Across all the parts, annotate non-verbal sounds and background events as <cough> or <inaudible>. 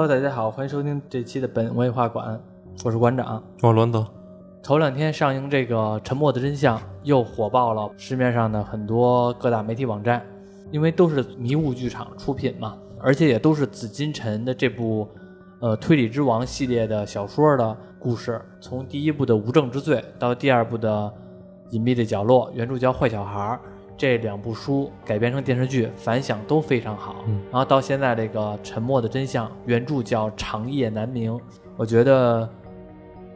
Hello，大家好，欢迎收听这期的本文化馆，我是馆长。我伦德，头两天上映这个《沉默的真相》，又火爆了市面上的很多各大媒体网站，因为都是迷雾剧场出品嘛，而且也都是紫金陈的这部呃推理之王系列的小说的故事，从第一部的无证之罪到第二部的隐秘的角落，原著叫坏小孩儿。这两部书改编成电视剧，反响都非常好。嗯然后到现在这个《沉默的真相》，原著叫《长夜难明》，我觉得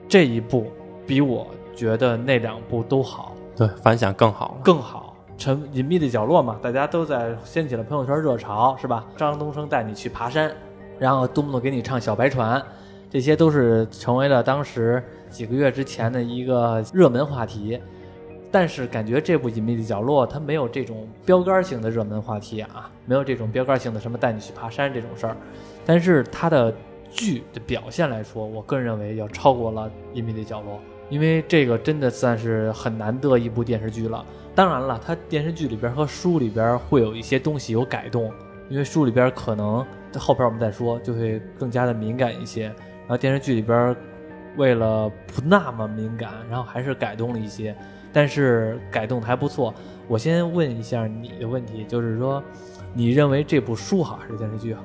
这一部比我觉得那两部都好，对，反响更好了。更好。沉隐秘的角落嘛，大家都在掀起了朋友圈热潮，是吧？张东升带你去爬山，然后东东给你唱小白船，这些都是成为了当时几个月之前的一个热门话题。但是感觉这部《隐秘的角落》它没有这种标杆性的热门话题啊，没有这种标杆性的什么带你去爬山这种事儿。但是它的剧的表现来说，我个人认为要超过了《隐秘的角落》，因为这个真的算是很难得一部电视剧了。当然了，它电视剧里边和书里边会有一些东西有改动，因为书里边可能后边我们再说就会更加的敏感一些，然后电视剧里边为了不那么敏感，然后还是改动了一些。但是改动的还不错。我先问一下你的问题，就是说，你认为这部书好还是电视剧好？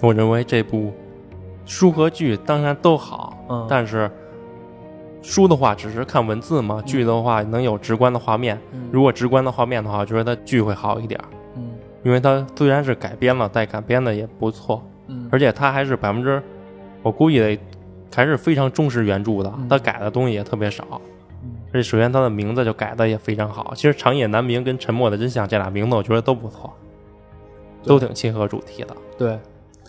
我认为这部书和剧当然都好，嗯但是书的话只是看文字嘛，剧的话能有直观的画面。嗯如果直观的画面的话，我觉得剧会好一点，嗯因为它虽然是改编了，但改编的也不错，嗯而且它还是百分之，我估计得还是非常忠实原著的嗯，它改的东西也特别少。嗯而且首先它的名字就改的也非常好。其实《长夜难明》跟《沉默的真相》这俩名字，我觉得都不错，都挺切合主题的。对，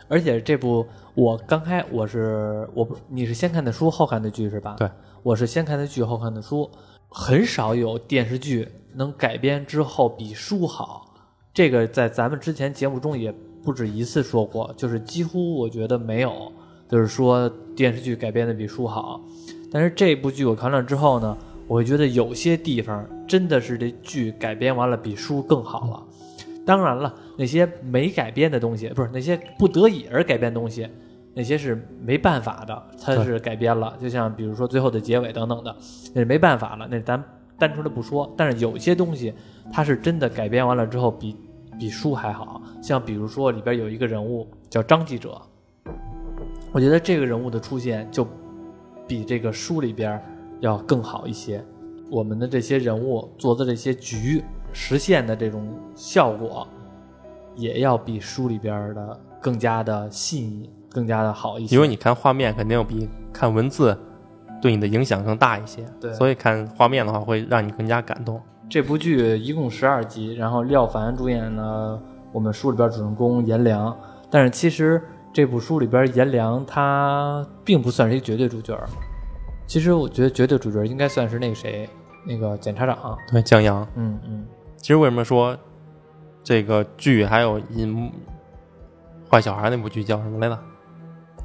而且这部我刚开我是我不你是先看的书后看的剧是吧？对，我是先看的剧后看的书，很少有电视剧能改编之后比书好。这个在咱们之前节目中也不止一次说过，就是几乎我觉得没有，就是说电视剧改编的比书好。但是这部剧我看了之后呢，我觉得有些地方真的是这剧改编完了比书更好了。当然了，那些没改编的东西，不是那些不得已而改编的东西，那些是没办法的，它是改编了。就像比如说最后的结尾等等的，那是没办法了，那咱单纯的不说。但是有些东西，它是真的改编完了之后比比书还好。像比如说里边有一个人物叫张记者，我觉得这个人物的出现就比这个书里边要更好一些。我们的这些人物做的这些局实现的这种效果，也要比书里边的更加的细腻，更加的好一些。因为你看画面肯定比看文字对你的影响更大一些，对所以看画面的话会让你更加感动。这部剧一共十二集，然后廖凡主演了我们书里边主人公颜良，但是其实这部书里边颜良他并不算是一个绝对主角儿，其实我觉得绝对主角应该算是那个谁，那个检察长。对，江阳。嗯嗯，其实为什么说这个剧还有隐坏小孩那部剧叫什么来着？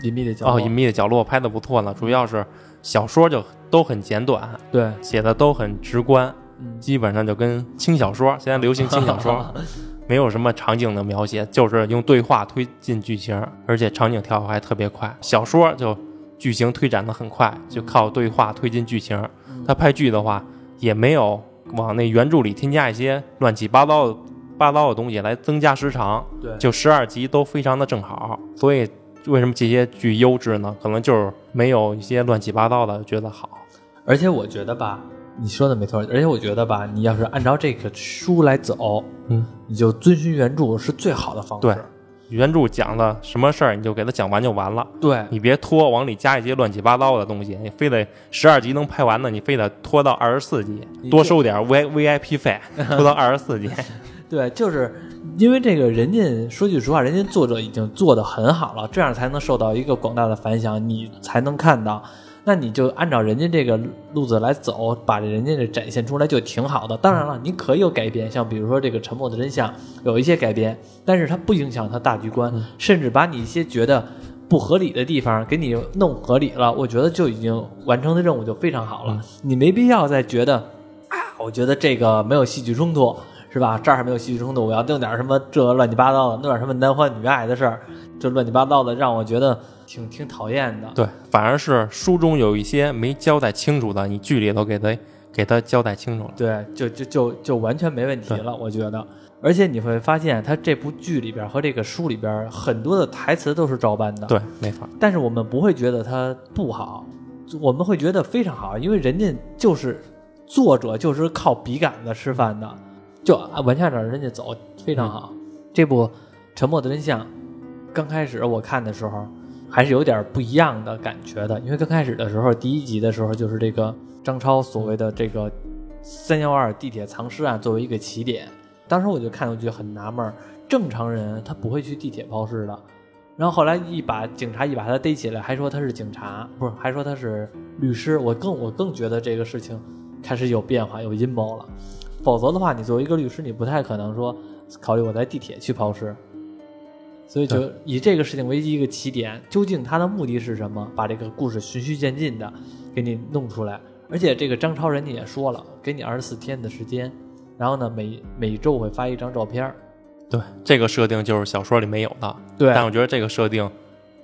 隐秘的角落。哦，隐秘的角落拍的不错呢，主要是小说就都很简短，对，写的都很直观，嗯，基本上就跟轻小说，现在流行轻小说，<laughs> 没有什么场景的描写，就是用对话推进剧情，而且场景跳还特别快。小说就剧情推展的很快，就靠对话推进剧情。他拍剧的话，也没有往那原著里添加一些乱七八糟的八糟的东西来增加时长，对，就十二集都非常的正好。所以为什么这些剧优质呢？可能就是没有一些乱七八糟的觉得好。而且我觉得吧，你说的没错，而且我觉得吧，你要是按照这个书来走，嗯，你就遵循原著是最好的方式。对原著讲的什么事儿，你就给他讲完就完了。对你别拖，往里加一些乱七八糟的东西，你非得十二集能拍完的，你非得拖到二十四集，多收点 V V I P 费，<laughs> 拖到二十四集。<laughs> 对，就是因为这个人家说句实话，人家作者已经做得很好了，这样才能受到一个广大的反响，你才能看到。那你就按照人家这个路子来走，把人家这展现出来就挺好的。当然了，你可以有改编，像比如说这个《沉默的真相》有一些改编，但是它不影响它大局观，甚至把你一些觉得不合理的地方给你弄合理了，我觉得就已经完成的任务就非常好了。你没必要再觉得啊，我觉得这个没有戏剧冲突，是吧？这儿还没有戏剧冲突，我要弄点什么这乱七八糟的，弄点什么男欢女爱的事儿，这乱七八糟的，让我觉得挺挺讨厌的。对，反而是书中有一些没交代清楚的，你剧里头给他给他交代清楚了。对，就就就就完全没问题了，我觉得。而且你会发现，他这部剧里边和这个书里边很多的台词都是照搬的。对，没错。但是我们不会觉得它不好，我们会觉得非常好，因为人家就是作者就是靠笔杆子吃饭的，就往下着人家走，非常好。这部《沉默的真相》刚开始我看的时候还是有点不一样的感觉的，因为刚开始的时候第一集的时候就是这个张超所谓的这个三幺二地铁藏尸案作为一个起点。当时我就看，我觉得很纳闷，正常人他不会去地铁抛尸的。然后后来一把警察一把他逮起来，还说他是警察，不是，还说他是律师。我更我更觉得这个事情开始有变化，有阴谋了。否则的话，你作为一个律师，你不太可能说考虑我在地铁去抛尸。所以就以这个事情为一个起点，究竟他的目的是什么？把这个故事循序渐进的给你弄出来。而且这个张超人家也说了，给你二十四天的时间。然后呢，每每周会发一张照片对，这个设定就是小说里没有的。对，但我觉得这个设定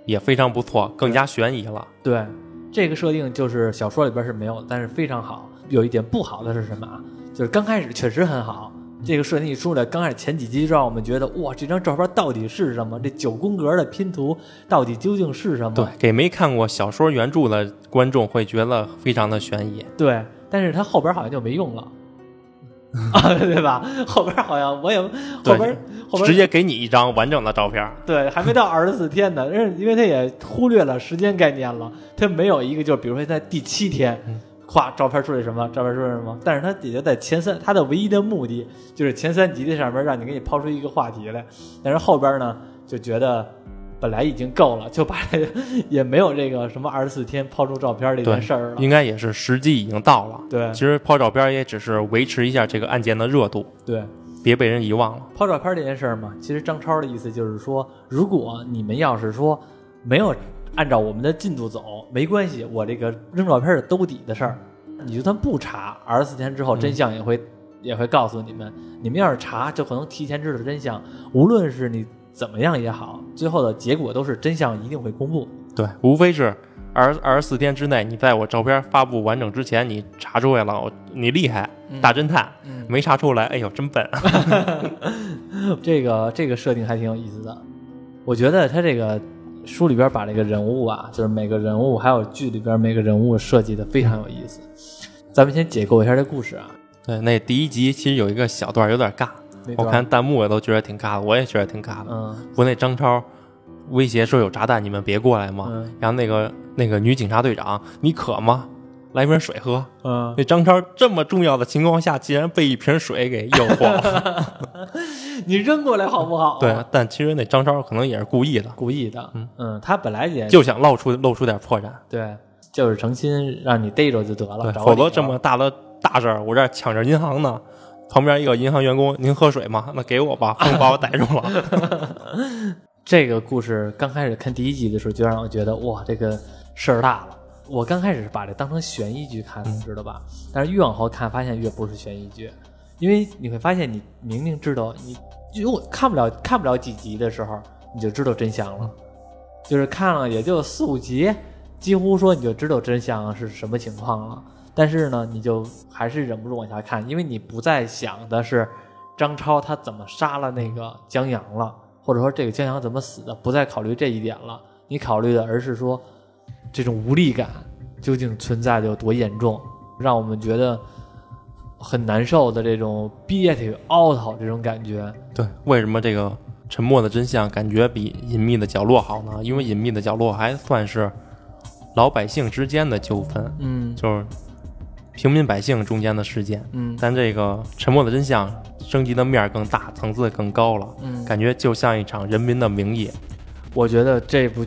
也非常不错，更加悬疑了。对，这个设定就是小说里边是没有，但是非常好。有一点不好的是什么啊？就是刚开始确实很好，这个设定一出来，刚开始前几集就让我们觉得哇，这张照片到底是什么？这九宫格的拼图到底究竟是什么？对，给没看过小说原著的观众会觉得非常的悬疑。对，但是它后边好像就没用了。<laughs> 啊，对吧？后边好像我也后边后边直接给你一张完整的照片。对，还没到二十四天呢，因为他也忽略了时间概念了，他没有一个，就比如说在第七天，咵，照片出来什么？照片出来什么？但是他底下在前三，他的唯一的目的就是前三集的上面让你给你抛出一个话题来，但是后边呢就觉得。本来已经够了，就把也没有这个什么二十四天抛出照片这件事儿了。应该也是时机已经到了。对，其实抛照片也只是维持一下这个案件的热度。对，别被人遗忘了。抛照片这件事儿嘛，其实张超的意思就是说，如果你们要是说没有按照我们的进度走，没关系，我这个扔照片是兜底的事儿。你就算不查，二十四天之后真相也会也会告诉你们。你们要是查，就可能提前知道真相。无论是你。怎么样也好，最后的结果都是真相一定会公布。对，无非是二二十四天之内，你在我照片发布完整之前，你查出来了，你厉害，大侦探。没查出来，哎呦，真笨。<laughs> 这个这个设定还挺有意思的。我觉得他这个书里边把这个人物啊，就是每个人物还有剧里边每个人物设计的非常有意思。咱们先解构一下这故事啊。对，那第一集其实有一个小段有点尬。我看弹幕也都觉得挺尬的，我也觉得挺尬的。嗯，不，那张超威胁说有炸弹，你们别过来嘛。嗯然后那个那个女警察队长，你渴吗？来瓶水喝。嗯，那张超这么重要的情况下，竟然被一瓶水给诱惑了。<laughs> 你扔过来好不好？<laughs> 对，但其实那张超可能也是故意的，故意的。嗯嗯，他本来也就想露出露出点破绽。对，就是诚心让你逮着就得了。否则这么大的大事儿，我这抢着银行呢。旁边一个银行员工，您喝水吗？那给我吧，不把我逮住了。<laughs> 这个故事刚开始看第一集的时候，就让我觉得哇，这个事儿大了。我刚开始是把这当成悬疑剧看的，知道吧？但是越往后看，发现越不是悬疑剧，因为你会发现，你明明知道，你如果看不了看不了几集的时候，你就知道真相了。就是看了也就四五集，几乎说你就知道真相是什么情况了。但是呢，你就还是忍不住往下看，因为你不再想的是张超他怎么杀了那个江阳了，或者说这个江阳怎么死的，不再考虑这一点了。你考虑的而是说这种无力感究竟存在的有多严重，让我们觉得很难受的这种憋屈、凹槽这种感觉。对，为什么这个沉默的真相感觉比隐秘的角落好呢？因为隐秘的角落还算是老百姓之间的纠纷，嗯，就是。平民百姓中间的事件，嗯，但这个沉默的真相升级的面更大，层次更高了，嗯，感觉就像一场人民的名义。我觉得这部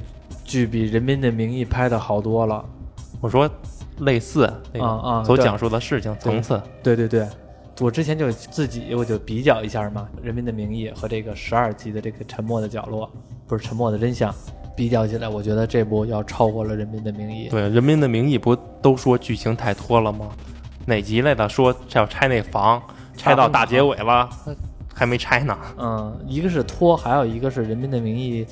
剧比人民的名义拍的好多了。我说类似啊啊，所讲述的事情层次，对对对，我之前就自己我就比较一下嘛，人民的名义和这个十二集的这个沉默的角落，不是沉默的真相。比较起来，我觉得这部要超过了《人民的名义》。对，《人民的名义》不都说剧情太拖了吗？哪集来的？说要拆那房，拆到大结尾了，还没拆呢。嗯，一个是拖，还有一个是《人民的名义》，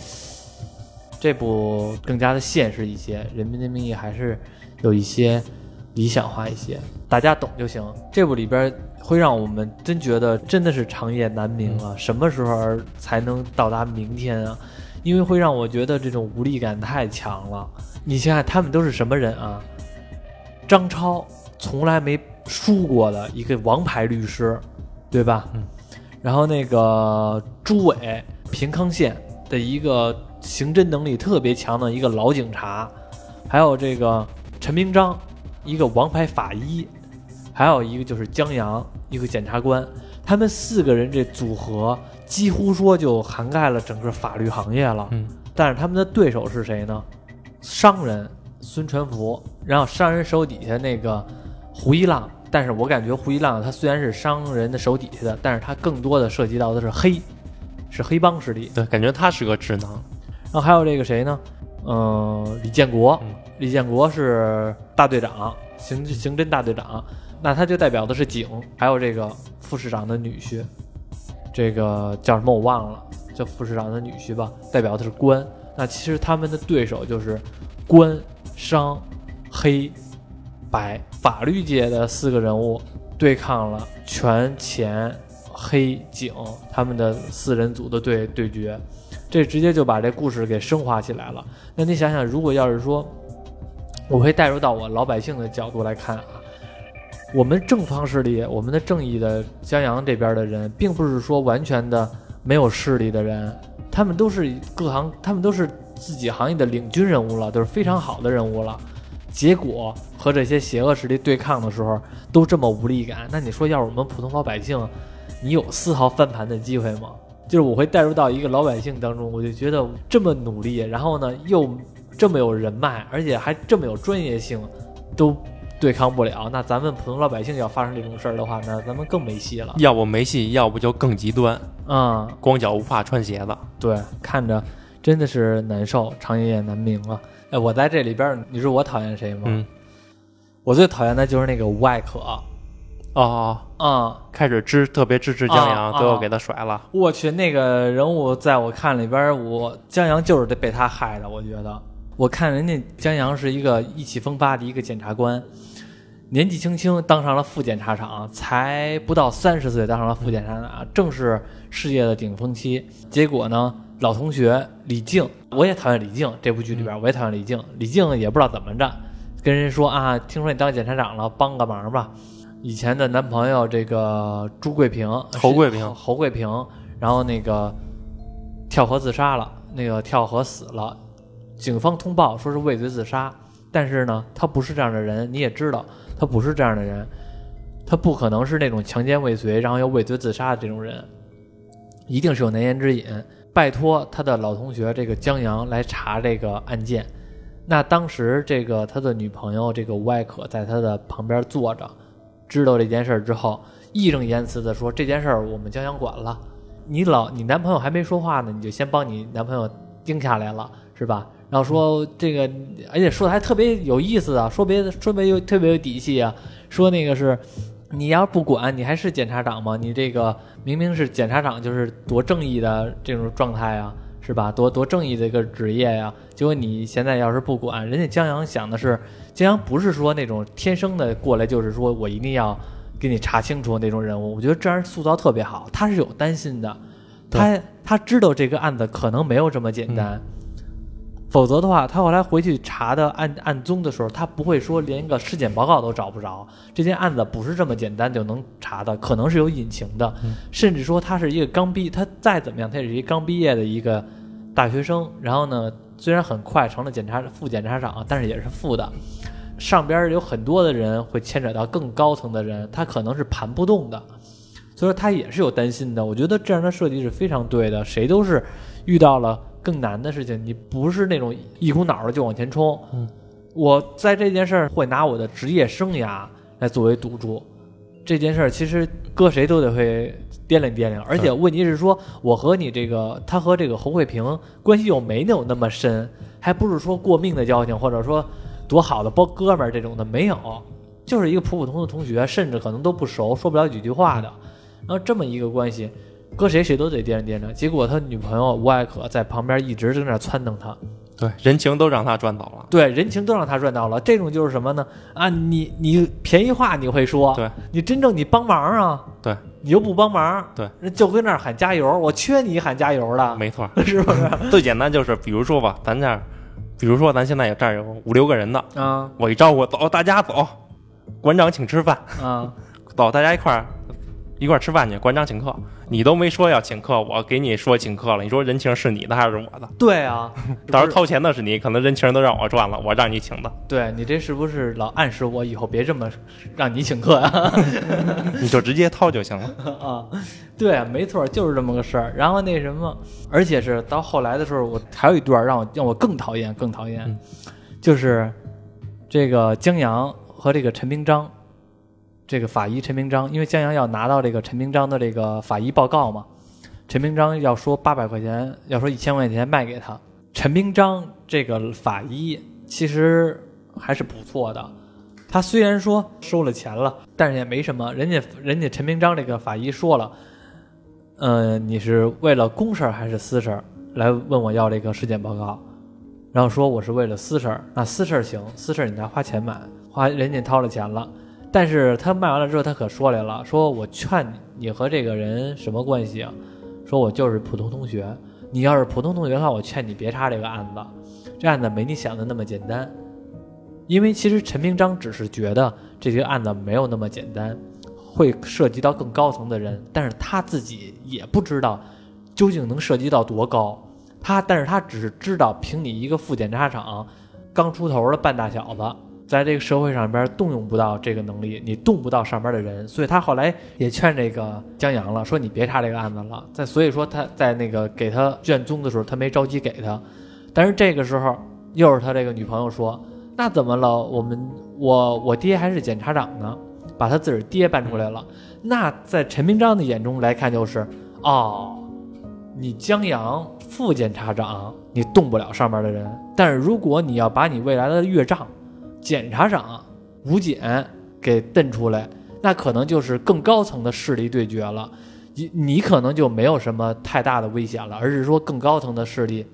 这部更加的现实一些，《人民的名义》还是有一些理想化一些，大家懂就行。这部里边会让我们真觉得真的是长夜难明啊，什么时候才能到达明天啊？因为会让我觉得这种无力感太强了。你想想，他们都是什么人啊？张超从来没输过的一个王牌律师，对吧？嗯。然后那个朱伟，平康县的一个刑侦能力特别强的一个老警察，还有这个陈明章，一个王牌法医，还有一个就是江阳，一个检察官。他们四个人这组合，几乎说就涵盖了整个法律行业了。嗯。但是他们的对手是谁呢？商人孙传福，然后商人手底下那个胡一浪。但是我感觉胡一浪他虽然是商人的手底下的，但是他更多的涉及到的是黑，是黑帮势力。对，感觉他是个智囊。然后还有这个谁呢？嗯，李建国。李建国是大队长，刑刑侦大队长。那他就代表的是警。还有这个副市长的女婿，这个叫什么我忘了，叫副市长的女婿吧，代表的是官。那其实他们的对手就是官、商、黑。白法律界的四个人物对抗了权钱黑警他们的四人组的对对决，这直接就把这故事给升华起来了。那你想想，如果要是说，我会带入到我老百姓的角度来看啊，我们正方势力，我们的正义的江阳这边的人，并不是说完全的没有势力的人，他们都是各行，他们都是自己行业的领军人物了，都是非常好的人物了。结果和这些邪恶势力对抗的时候都这么无力感，那你说要是我们普通老百姓，你有丝毫翻盘的机会吗？就是我会带入到一个老百姓当中，我就觉得这么努力，然后呢又这么有人脉，而且还这么有专业性，都对抗不了。那咱们普通老百姓要发生这种事儿的话，那咱们更没戏了。要不没戏，要不就更极端。嗯，光脚不怕穿鞋子。对，看着真的是难受，长夜难明啊。哎，我在这里边，你说我讨厌谁吗？嗯，我最讨厌的就是那个吴艾可。哦，嗯，开始支特别支持江阳，最后给他甩了。我去，那个人物在我看里边，我江阳就是得被他害的。我觉得，我看人家江阳是一个意气风发的一个检察官，年纪轻轻当上了副检察长，才不到三十岁当上了副检察长，正是事业的顶峰期。结果呢？老同学李静，我也讨厌李静。这部剧里边，我也讨厌李静。李静也不知道怎么着，跟人说啊，听说你当检察长了，帮个忙吧。以前的男朋友这个朱桂平，侯桂平，侯桂平，然后那个跳河自杀了，那个跳河死了。警方通报说是畏罪自杀，但是呢，他不是这样的人，你也知道，他不是这样的人，他不可能是那种强奸未遂然后又畏罪自杀的这种人，一定是有难言之隐。拜托他的老同学这个江阳来查这个案件，那当时这个他的女朋友这个吴艾可在他的旁边坐着，知道这件事儿之后，义正言辞的说这件事儿我们江阳管了，你老你男朋友还没说话呢，你就先帮你男朋友盯下来了，是吧？然后说这个，而且说的还特别有意思啊，说别的说别又特别有底气啊，说那个是。你要不管，你还是检察长吗？你这个明明是检察长，就是多正义的这种状态啊，是吧？多多正义的一个职业呀。结果你现在要是不管，人家江阳想的是，江阳不是说那种天生的过来就是说我一定要给你查清楚那种人物。我觉得这样塑造特别好，他是有担心的，他他知道这个案子可能没有这么简单。否则的话，他后来回去查的案案宗的时候，他不会说连一个尸检报告都找不着。这件案子不是这么简单就能查的，可能是有隐情的。甚至说他是一个刚毕，他再怎么样，他也是一刚毕业的一个大学生。然后呢，虽然很快成了检察副检察长，但是也是副的。上边有很多的人会牵扯到更高层的人，他可能是盘不动的。所以说他也是有担心的。我觉得这样的设计是非常对的。谁都是遇到了。更难的事情，你不是那种一股脑的就往前冲。嗯，我在这件事儿会拿我的职业生涯来作为赌注。这件事儿其实搁谁都得会掂量掂量，而且问题是说，我和你这个他和这个侯慧平关系又没有那么深，还不是说过命的交情，或者说多好的包哥们儿这种的没有，就是一个普普通通的同学，甚至可能都不熟，说不了几句话的。然后这么一个关系，搁谁谁都得掂量掂量。结果他女朋友吴艾可在旁边一直在那撺掇他，对，人情都让他赚到了。对，人情都让他赚到了。这种就是什么呢？啊，你你便宜话你会说，对，你真正你帮忙啊，对，你又不帮忙，对，人就跟那儿喊加油，我缺你喊加油的，没错，<laughs> 是不是？<laughs> 最简单就是，比如说吧，咱这儿，比如说咱现在有这儿有五六个人的，啊。我一招呼，走，大家走，馆长请吃饭，啊，走，大家一块儿一块儿吃饭去，馆长请客，你都没说要请客，我给你说请客了，你说人情是你的还是我的？对啊，<laughs> 到时候掏钱的是你，可能人情都让我赚了，我让你请的，对你这是不是老暗示我以后别这么让你请客啊？<laughs> <laughs> 你就直接掏就行了。啊，对，没错，就是这么个事儿。然后那什么，而且是到后来的时候，我还有一段让我让我更讨厌，更讨厌，嗯就是这个江阳和这个陈明章，这个法医陈明章，因为江阳要拿到这个陈明章的这个法医报告嘛，陈明章要说八百块钱，要说一千块钱卖给他。陈明章这个法医其实还是不错的，他虽然说收了钱了，但是也没什么。人家人家陈明章这个法医说了，呃，你是为了公事还是私事来问我要这个尸检报告？然后说我是为了私事，那私事行，私事儿你拿花钱买，花人家掏了钱了。但是他卖完了之后，他可说来了，说我劝你，和这个人什么关系啊？说我就是普通同学，你要是普通同学的话，我劝你别查这个案子，这案子没你想的那么简单。因为其实陈明章只是觉得这个案子没有那么简单，会涉及到更高层的人，但是他自己也不知道究竟能涉及到多高。他，但是他只是知道，凭你一个副检察长刚出头的半大小子，在这个社会上边动用不到这个能力，你动不到上边的人，所以他后来也劝这个江阳了，说你别查这个案子了。在所以说他在那个给他卷宗的时候，他没着急给他，但是这个时候又是他这个女朋友说，那怎么了？我们我我爹还是检察长呢，把他自个儿爹搬出来了。那在陈明章的眼中来看，就是哦，你江阳副检察长，你动不了上边的人，但是如果你要把你未来的岳丈检察长吴检给瞪出来，那可能就是更高层的势力对决了。你你可能就没有什么太大的危险了，而是说更高层的势力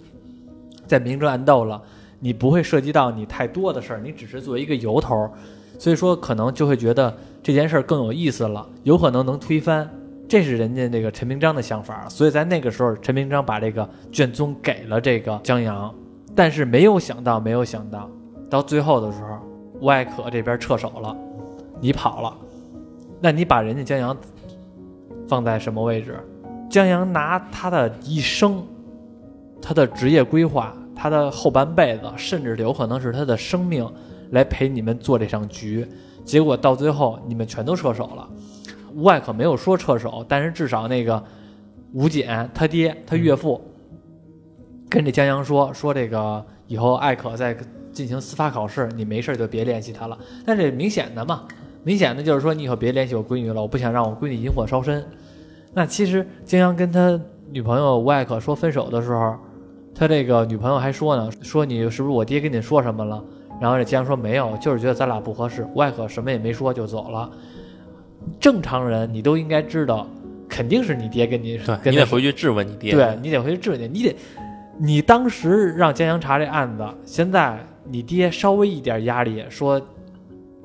在明争暗斗了。你不会涉及到你太多的事儿，你只是作为一个由头，所以说可能就会觉得这件事儿更有意思了，有可能能推翻。这是人家那个陈明章的想法，所以在那个时候，陈明章把这个卷宗给了这个江阳，但是没有想到，没有想到，到最后的时候，吴艾可这边撤手了，你跑了，那你把人家江阳放在什么位置？江阳拿他的一生，他的职业规划，他的后半辈子，甚至有可能是他的生命，来陪你们做这场局，结果到最后你们全都撤手了。吴艾可没有说撤手，但是至少那个吴简他爹他岳父跟这江阳说说这个以后艾可在进行司法考试，你没事就别联系他了。但是明显的嘛，明显的就是说你以后别联系我闺女了，我不想让我闺女引火烧身。那其实江阳跟他女朋友吴艾可说分手的时候，他这个女朋友还说呢，说你是不是我爹跟你说什么了？然后这江阳说没有，就是觉得咱俩不合适。吴艾可什么也没说就走了。正常人你都应该知道，肯定是你爹跟你对跟你得回去质问你爹。对你得回去质问你，你得，你当时让江阳查这案子，现在你爹稍微一点压力，说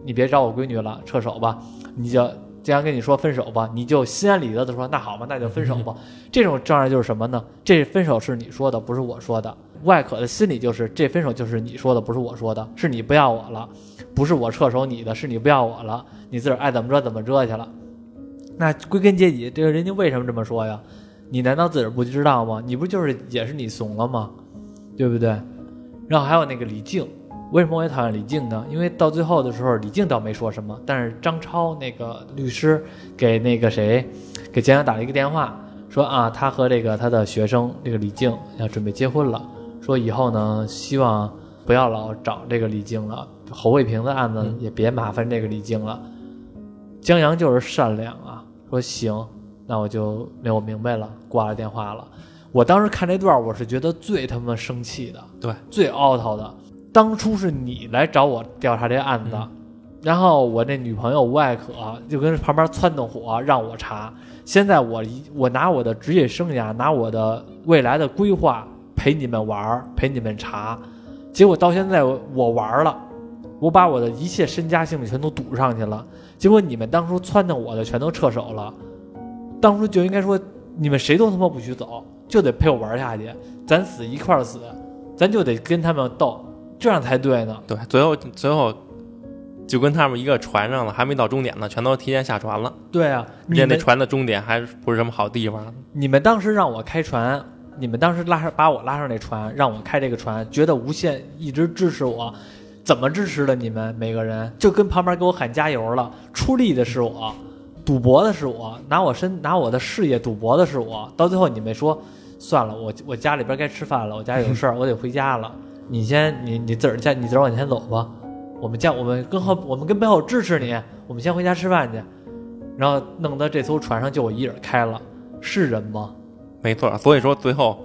你别找我闺女了，撤手吧，你就既然跟你说分手吧，你就心安理得的说那好吧，那就分手吧。这种障碍就是什么呢？这分手是你说的，不是我说的。外可的心理就是这分手就是你说的，不是我说的，是你不要我了，不是我撤手你的，是你不要我了，你自个儿爱怎么着怎么着去了。那归根结底，这个人家为什么这么说呀？你难道自个儿不知道吗？你不就是也是你怂了吗？对不对？然后还有那个李静，为什么我也讨厌李静呢？因为到最后的时候，李静倒没说什么，但是张超那个律师给那个谁，给江阳打了一个电话，说啊，他和这个他的学生这个李静要准备结婚了，说以后呢，希望不要老找这个李静了，侯卫平的案子也别麻烦这个李静了。江阳就是善良啊，说行，那我就没有明白了，挂了电话了。我当时看这段，我是觉得最他妈生气的，对，最 out 的。当初是你来找我调查这案子，然后我那女朋友吴爱可就跟旁边撺掇火让我查。现在我一我拿我的职业生涯，拿我的未来的规划陪你们玩儿，陪你们查。结果到现在我我玩了，我把我的一切身家性命全都赌上去了。结果你们当初撺掇我的全都撤手了，当初就应该说你们谁都他妈不许走，就得陪我玩下去，咱死一块儿死，咱就得跟他们斗，这样才对呢。对，最后最后就跟他们一个船上了，还没到终点呢，全都提前下船了。对啊，而且那船的终点还不是什么好地方。你们当时让我开船，你们当时拉上把我拉上那船，让我开这个船，觉得无限一直支持我，怎么支持的？你们每个人就跟旁边给我喊加油了，出力的是我，赌博的是我，拿我身拿我的事业赌博的是我。到最后你们说，算了，我我家里边该吃饭了，我家有事儿，我得回家了。你先你你自个儿家你自个儿往前走吧，我们家我们跟后我们跟背后支持你，我们先回家吃饭去。然后弄得这艘船上就我一人开了，是人吗？没错，所以说最后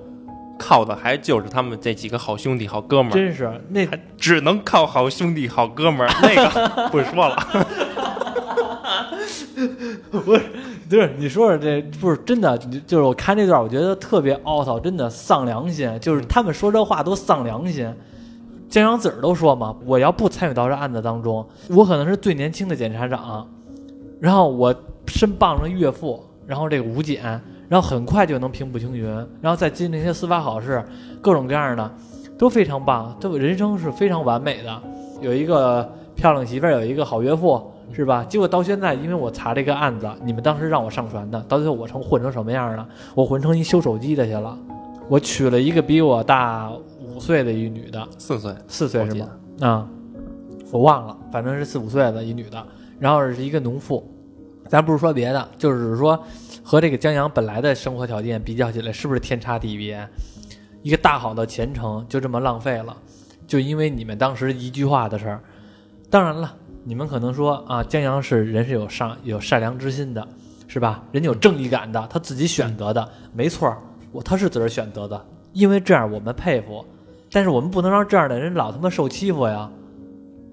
靠的还就是他们这几个好兄弟、好哥们儿，真是那只能靠好兄弟、好哥们儿。那个 <laughs> 不说了，<laughs> 不是你说说这不是真的，你就是我看这段，我觉得特别凹槽，真的丧良心，就是他们说这话都丧良心。江阳自个儿都说嘛，我要不参与到这案子当中，我可能是最年轻的检察长，然后我身傍着岳父，然后这个吴检，然后很快就能平步青云，然后再经历一些司法考试，各种各样的都非常棒，都人生是非常完美的，有一个漂亮媳妇儿，有一个好岳父，是吧？结果到现在，因为我查这个案子，你们当时让我上传的，到最后我成混成什么样了？我混成一修手机的去了，我娶了一个比我大五岁的一女的，四岁，四岁是吗？啊、我忘了，反正是四五岁的一女的，然后是一个农妇。咱不是说别的，就是说和这个江阳本来的生活条件比较起来，是不是天差地别？一个大好的前程就这么浪费了，就因为你们当时一句话的事儿。当然了，你们可能说啊，江阳是人是有善有善良之心的，是吧？人有正义感的，他自己选择的，没错儿，我他是自个儿选择的，因为这样我们佩服。但是我们不能让这样的人老他妈受欺负呀，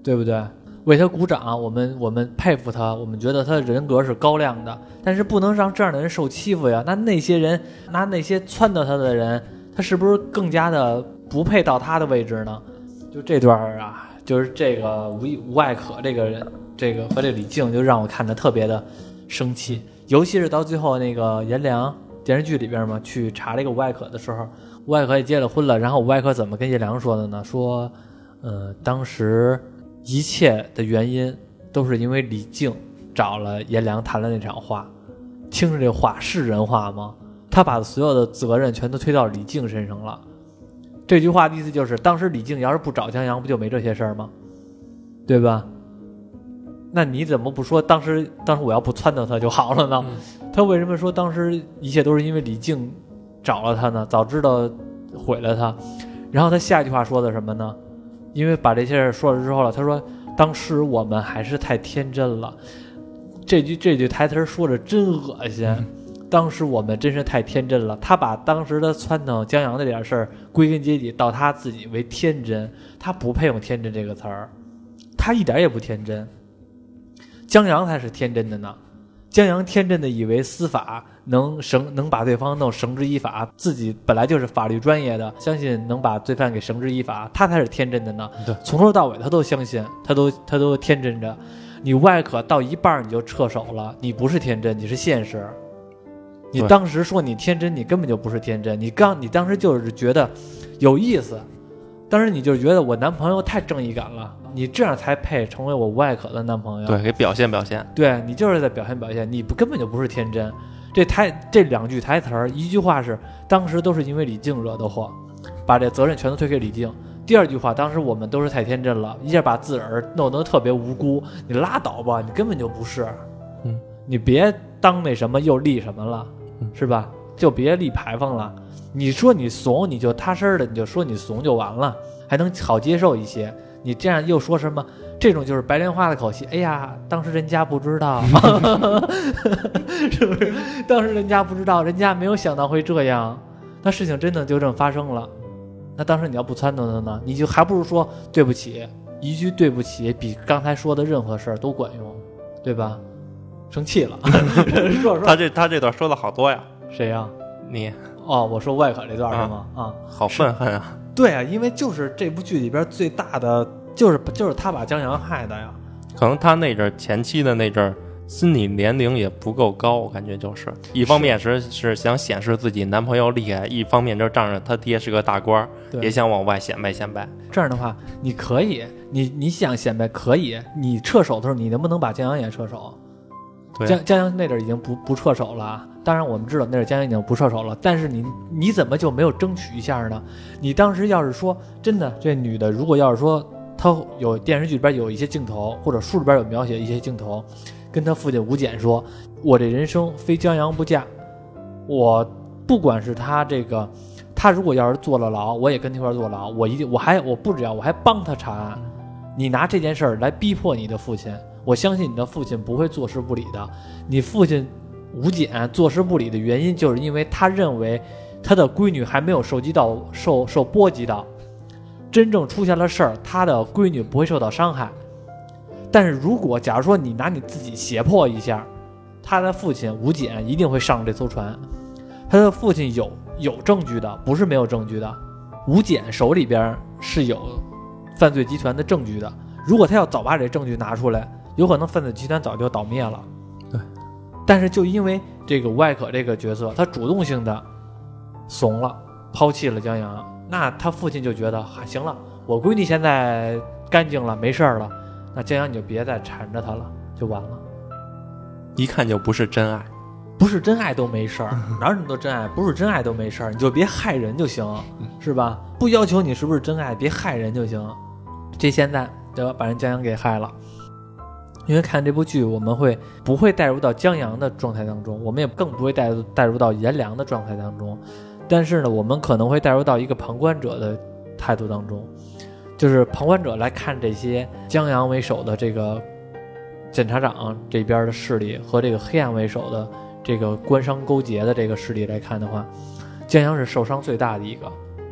对不对？为他鼓掌，我们我们佩服他，我们觉得他的人格是高亮的，但是不能让这样的人受欺负呀。那那些人，那那些撺掇他的人，他是不是更加的不配到他的位置呢？就这段啊，就是这个吴吴爱可这个人，这个和这李静，就让我看的特别的生气，尤其是到最后那个颜良电视剧里边嘛，去查这个吴爱可的时候，吴爱可也结了婚了，然后吴爱可怎么跟颜良说的呢？说，呃，当时一切的原因都是因为李静找了颜良谈了那场话，听着这话是人话吗？他把所有的责任全都推到李静身上了。这句话的意思就是，当时李静要是不找江阳，不就没这些事儿吗？对吧？那你怎么不说当时当时我要不撺掇他就好了呢？他为什么说当时一切都是因为李静找了他呢？早知道毁了他。然后他下一句话说的什么呢？因为把这些事儿说了之后了，他说当时我们还是太天真了。这句这句台词儿说的真恶心。当时我们真是太天真了。他把当时的撺掇江阳那点事儿，归根结底到他自己为天真。他不配用天真这个词儿，他一点也不天真。江阳才是天真的呢。江阳天真的以为司法能绳能把对方弄绳之以法，自己本来就是法律专业的，相信能把罪犯给绳之以法，他才是天真的呢。对，从头到尾他都相信，他都他都天真着。你外可到一半你就撤手了，你不是天真，你是现实。你当时说你天真，你根本就不是天真，你刚你当时就是觉得有意思，当时你就觉得我男朋友太正义感了，你这样才配成为我吴爱可的男朋友。对，给表现表现。对你就是在表现表现，你不根本就不是天真。这台这两句台词儿，一句话是当时都是因为李静惹的祸，把这责任全都推给李静。第二句话，当时我们都是太天真了，一下把自个儿弄得特别无辜。你拉倒吧，你根本就不是。嗯，你别当那什么又立什么了，嗯是吧？就别立牌坊了。你说你怂，你就踏实的，你就说你怂就完了，还能好接受一些。你这样又说什么？这种就是白莲花的口气。哎呀，当时人家不知道，<laughs> 是不是？当时人家不知道，人家没有想到会这样。那事情真的就这么发生了。那当时你要不撺掇他呢，你就还不如说对不起，一句对不起比刚才说的任何事儿都管用，对吧？生气了，<laughs> 说说他这他这段说的好多呀，谁呀、你哦，我说外可这段是吗？啊，好愤恨啊！对啊，因为就是这部剧里边最大的就是就是他把江阳害的呀。可能他那阵儿前期的那阵儿心理年龄也不够高，我感觉就是一方面是是想显示自己男朋友厉害，一方面就仗着他爹是个大官儿，也想往外显摆显摆。这样的话，你可以，你你想显摆可以，你撤手的时候，你能不能把江阳也撤手？江江阳那阵已经不不撤手了，当然我们知道那阵江阳已经不撤手了，但是你你怎么就没有争取一下呢？你当时要是说真的，这女的如果要是说她有电视剧里边有一些镜头，或者书里边有描写一些镜头，跟她父亲吴简说：“我这人生非江阳不嫁，我不管是他这个。”他如果要是坐了牢，我也跟他一块儿坐牢。我一定，我还我不只要，我还帮他查案。你拿这件事儿来逼迫你的父亲，我相信你的父亲不会坐视不理的。你父亲吴简坐视不理的原因，就是因为他认为他的闺女还没有受及到受受波及到，真正出现了事儿，他的闺女不会受到伤害。但是如果假如说你拿你自己胁迫一下，他的父亲吴简一定会上这艘船。他的父亲有有证据的，不是没有证据的。吴简手里边是有犯罪集团的证据的。如果他要早把这证据拿出来，有可能分子集团早就倒灭了。对。但是就因为这个吴艾可这个角色，他主动性的怂了，抛弃了江阳，那他父亲就觉得，哈、行了，我闺女现在干净了，没事儿了，那江阳你就别再缠着她了，就完了。一看就不是真爱。不是真爱都没事儿，哪有那么多真爱？不是真爱都没事儿，你就别害人就行，是吧？不要求你是不是真爱，别害人就行。这现在对吧，把人江阳给害了。因为看这部剧，我们会不会带入到江阳的状态当中，我们也更不会带入带入到颜良的状态当中。但是呢，我们可能会带入到一个旁观者的态度当中，就是旁观者来看这些江阳为首的这个检察长这边的势力和这个黑暗为首的。这个官商勾结的这个势力来看的话，江阳是受伤最大的一个。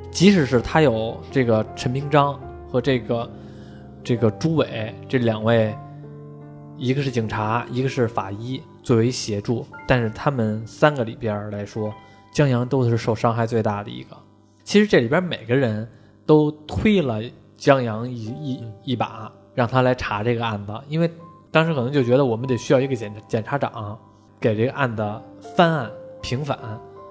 即使是他有这个陈平章和这个这个朱伟这两位，一个是警察，一个是法医作为协助，但是他们三个里边来说，江阳都是受伤害最大的一个。其实这里边每个人都推了江阳一一一把，让他来查这个案子，因为当时可能就觉得我们得需要一个检检察长。给这个案子翻案平反，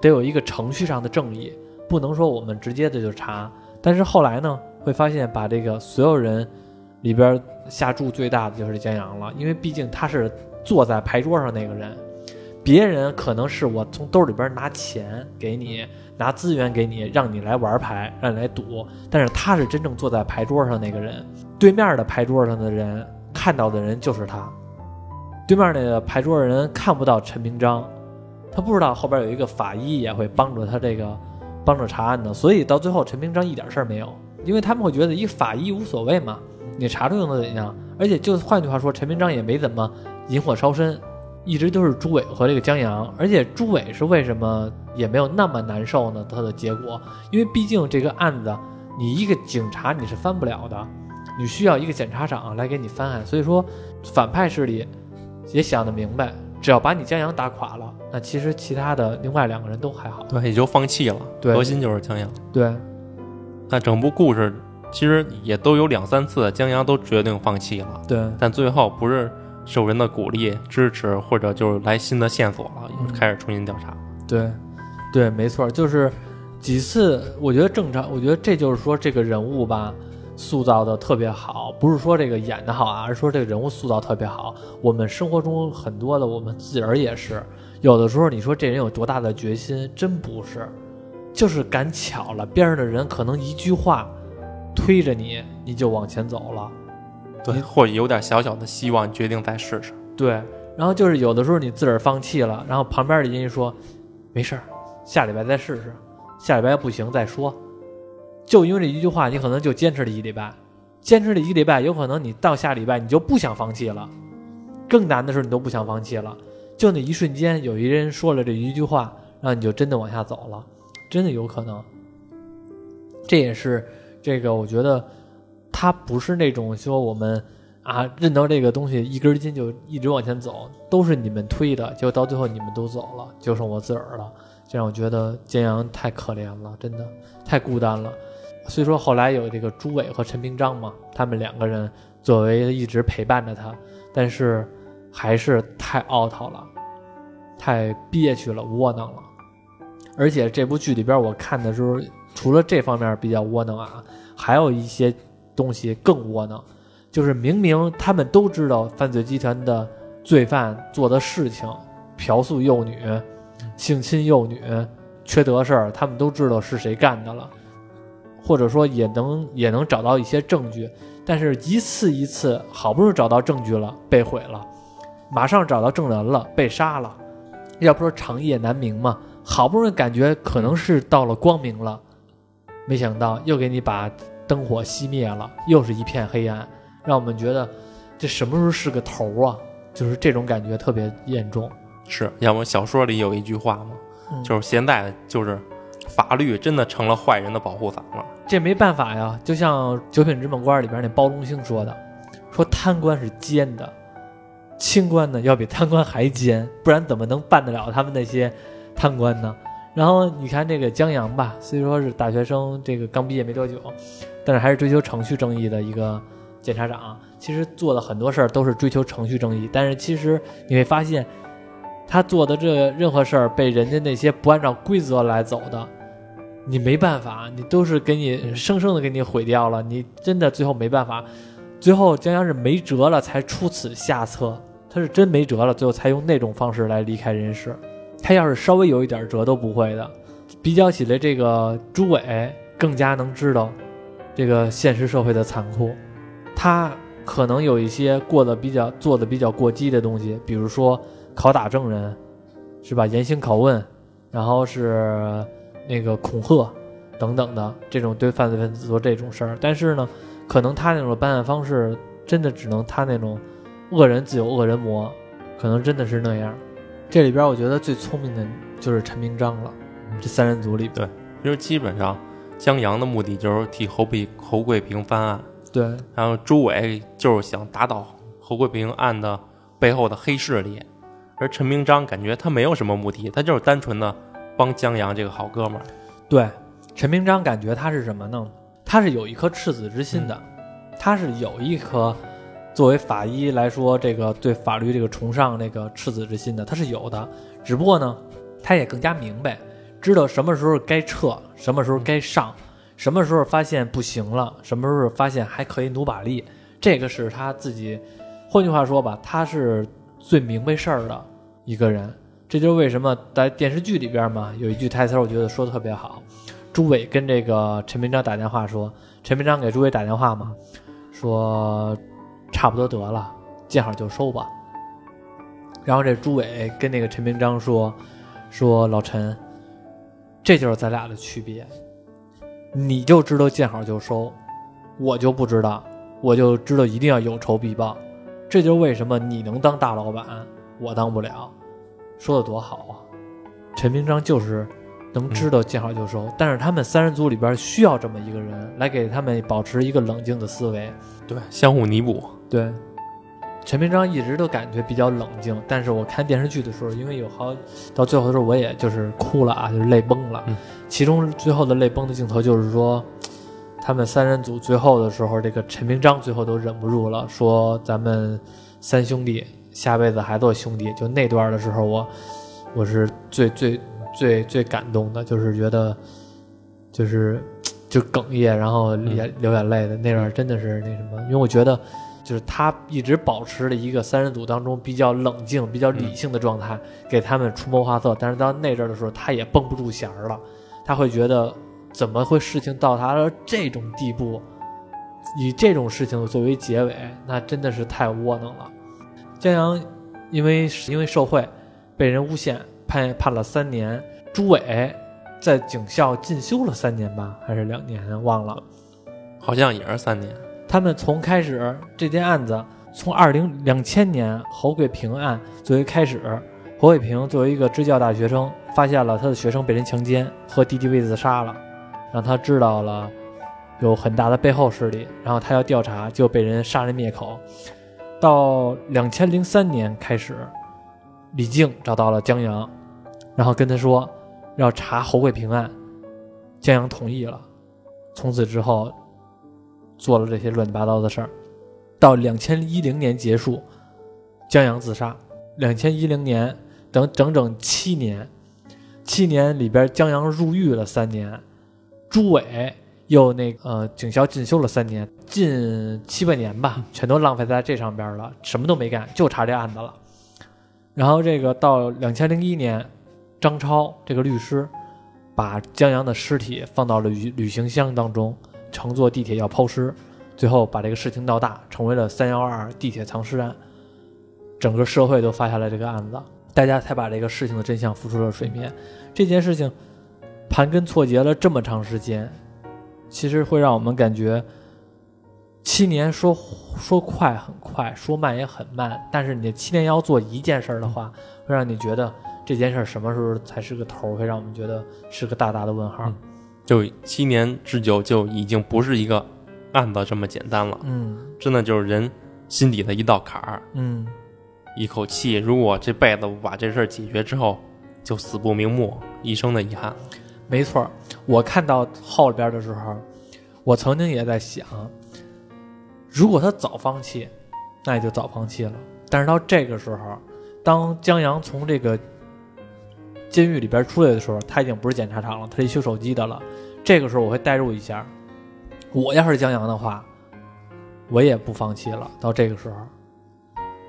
得有一个程序上的正义，不能说我们直接的就查。但是后来呢，会发现把这个所有人里边下注最大的就是江阳了，因为毕竟他是坐在牌桌上那个人，别人可能是我从兜里边拿钱给你，拿资源给你，让你来玩牌，让你来赌，但是他是真正坐在牌桌上那个人，对面的牌桌上的人看到的人就是他。对面那个牌桌的人看不到陈明章，他不知道后边有一个法医也会帮助他这个帮助查案的，所以到最后陈明章一点事儿没有，因为他们会觉得一法医无所谓嘛，你查出又能怎样？而且就换句话说，陈明章也没怎么引火烧身，一直都是朱伟和这个江阳，而且朱伟是为什么也没有那么难受呢？他的结果，因为毕竟这个案子你一个警察你是翻不了的，你需要一个检察长来给你翻案，所以说反派势力。也想得明白，只要把你江阳打垮了，那其实其他的另外两个人都还好。对，也就放弃了。对核心就是江阳。对，那整部故事其实也都有两三次，江阳都决定放弃了，对，但最后不是受人的鼓励支持，或者就是来新的线索了，嗯又开始重新调查。对，对，没错，就是几次，我觉得正常，我觉得这就是说这个人物吧，塑造的特别好，不是说这个演的好啊，而是说这个人物塑造特别好。我们生活中很多的，我们自个儿也是，有的时候你说这人有多大的决心，真不是，就是赶巧了，边上的人可能一句话推着你，你就往前走了。对，或者有点小小的希望，决定再试试。对，然后就是有的时候你自个儿放弃了，然后旁边的人一说，没事儿，下礼拜再试试，下礼拜不行再说。就因为这一句话，你可能就坚持了一礼拜，坚持了一个礼拜，有可能你到下礼拜你就不想放弃了。更难的时候你都不想放弃了，就那一瞬间，有一人说了这一句话，然后你就真的往下走了，真的有可能。这也是这个我觉得他不是那种说我们啊认到这个东西一根筋就一直往前走，都是你们推的，结果到最后你们都走了，就剩我自个儿了，这让我觉得建阳太可怜了，真的太孤单了。虽说后来有这个朱伟和陈平章嘛，他们两个人作为一直陪伴着他，但是还是太 out 了，太憋屈了，窝囊了。而且这部剧里边我看的时候，除了这方面比较窝囊啊，还有一些东西更窝囊，就是明明他们都知道犯罪集团的罪犯做的事情，嫖宿幼女、性侵幼女、缺德事儿，他们都知道是谁干的了。或者说也能也能找到一些证据，但是一次一次好不容易找到证据了，被毁了；马上找到证人了，被杀了。要不说长夜难明嘛，好不容易感觉可能是到了光明了，没想到又给你把灯火熄灭了，又是一片黑暗，让我们觉得这什么时候是个头啊？就是这种感觉特别严重。是要么小说里有一句话嘛，嗯就是现在就是法律真的成了坏人的保护伞了。这没办法呀，就像《九品芝麻官》里边那包龙星说的，说贪官是奸的，清官呢要比贪官还奸，不然怎么能办得了他们那些贪官呢？然后你看这个江阳吧，虽说是大学生，这个刚毕业没多久，但是还是追求程序正义的一个检察长。其实做的很多事儿都是追求程序正义，但是其实你会发现，他做的这任何事儿被人家那些不按照规则来走的，你没办法，你都是给你生生的给你毁掉了，你真的最后没办法，最后江阳是没辙了才出此下策，他是真没辙了，最后才用那种方式来离开人世。他要是稍微有一点辙都不会的。比较起来，这个朱伟更加能知道这个现实社会的残酷，他可能有一些过得比较做的比较过激的东西，比如说拷打证人，是吧？严刑拷问，然后是那个恐吓等等的这种对犯罪分子做这种事儿。但是呢，可能他那种办案方式真的只能他那种恶人自有恶人磨，可能真的是那样。这里边我觉得最聪明的就是陈明章了，这三人组里对。就是基本上江阳的目的就是替侯贵侯贵平翻案，对然后朱伟就是想打倒侯贵平案的背后的黑势力，而陈明章感觉他没有什么目的，他就是单纯的帮江阳这个好哥们儿。对，陈明章感觉他是什么呢？他是有一颗赤子之心的，他是有一颗作为法医来说，这个对法律这个崇尚那个赤子之心的，他是有的。只不过呢，他也更加明白，知道什么时候该撤，什么时候该上，什么时候发现不行了，什么时候发现还可以努把力，这个是他自己。换句话说吧，他是最明白事儿的一个人。这就是为什么在电视剧里边嘛，有一句台词，我觉得说的特别好。朱伟跟这个陈明章打电话说，陈明章给朱伟打电话嘛，说差不多得了，见好就收吧。然后这朱伟跟那个陈明章说，说老陈，这就是咱俩的区别，你就知道见好就收，我就不知道，我就知道一定要有仇必报。这就是为什么你能当大老板，我当不了。说的多好啊！陈明章就是能知道见好就收，但是他们三人组里边需要这么一个人来给他们保持一个冷静的思维。对，相互弥补。对，陈明章一直都感觉比较冷静，但是我看电视剧的时候，因为有好到最后的时候，我也就是哭了啊，就是泪崩了。嗯其中最后的泪崩的镜头就是说，他们三人组最后的时候，这个陈明章最后都忍不住了，说咱们三兄弟下辈子还做兄弟。就那段的时候，我我是最最最最感动的，就是觉得就是就哽咽，然后眼流眼泪的那段，真的是那什么，因为我觉得。就是他一直保持了一个三人组当中比较冷静、比较理性的状态，给他们出谋划策。但是到那阵的时候，他也绷不住弦儿了，他会觉得怎么会事情到达了这种地步，以这种事情作为结尾，那真的是太窝囊了。江阳因为因为受贿被人诬陷，判判了三年。朱伟在警校进修了三年吧，还是两年，忘了。好像也是三年。他们从开始这件案子，从二零两千年侯贵平案作为开始，侯贵平作为一个支教大学生，发现了他的学生被人强奸和弟弟被自杀了，让他知道了有很大的背后势力，然后他要调查，就被人杀人灭口。到两千零三年开始，李靖找到了江阳，然后跟他说要查侯贵平案，江阳同意了。从此之后，做了这些乱七八糟的事儿。到两千一零年结束，江阳自杀。两千一零年等整整七年，七年里边江阳入狱了三年，朱伟又那呃警校进修了三年，近七八年吧，全都浪费在这上边了，什么都没干，就查这案子了。然后这个到两千零一年，张超这个律师把江阳的尸体放到了旅旅行箱当中，乘坐地铁要抛尸，最后把这个事情闹大，成为了三幺二地铁藏尸案。整个社会都发下来这个案子，大家才把这个事情的真相浮出了水面。这件事情盘根错节了这么长时间，其实会让我们感觉七年说说快很快，说慢也很慢。但是你七年要做一件事儿的话，会让你觉得这件事什么时候才是个头？会让我们觉得是个大大的问号。就七年之久，就已经不是一个案子这么简单了。嗯真的就是人心底的一道坎儿，嗯一口气。如果这辈子不把这事儿解决之后，就死不瞑目，一生的遗憾。没错，我看到后边的时候，我曾经也在想，如果他早放弃，那也就早放弃了。但是到这个时候，当江阳从这个监狱里边出来的时候，他已经不是检察长了，他是修手机的了。这个时候我会代入一下，我要是江阳的话，我也不放弃了。到这个时候，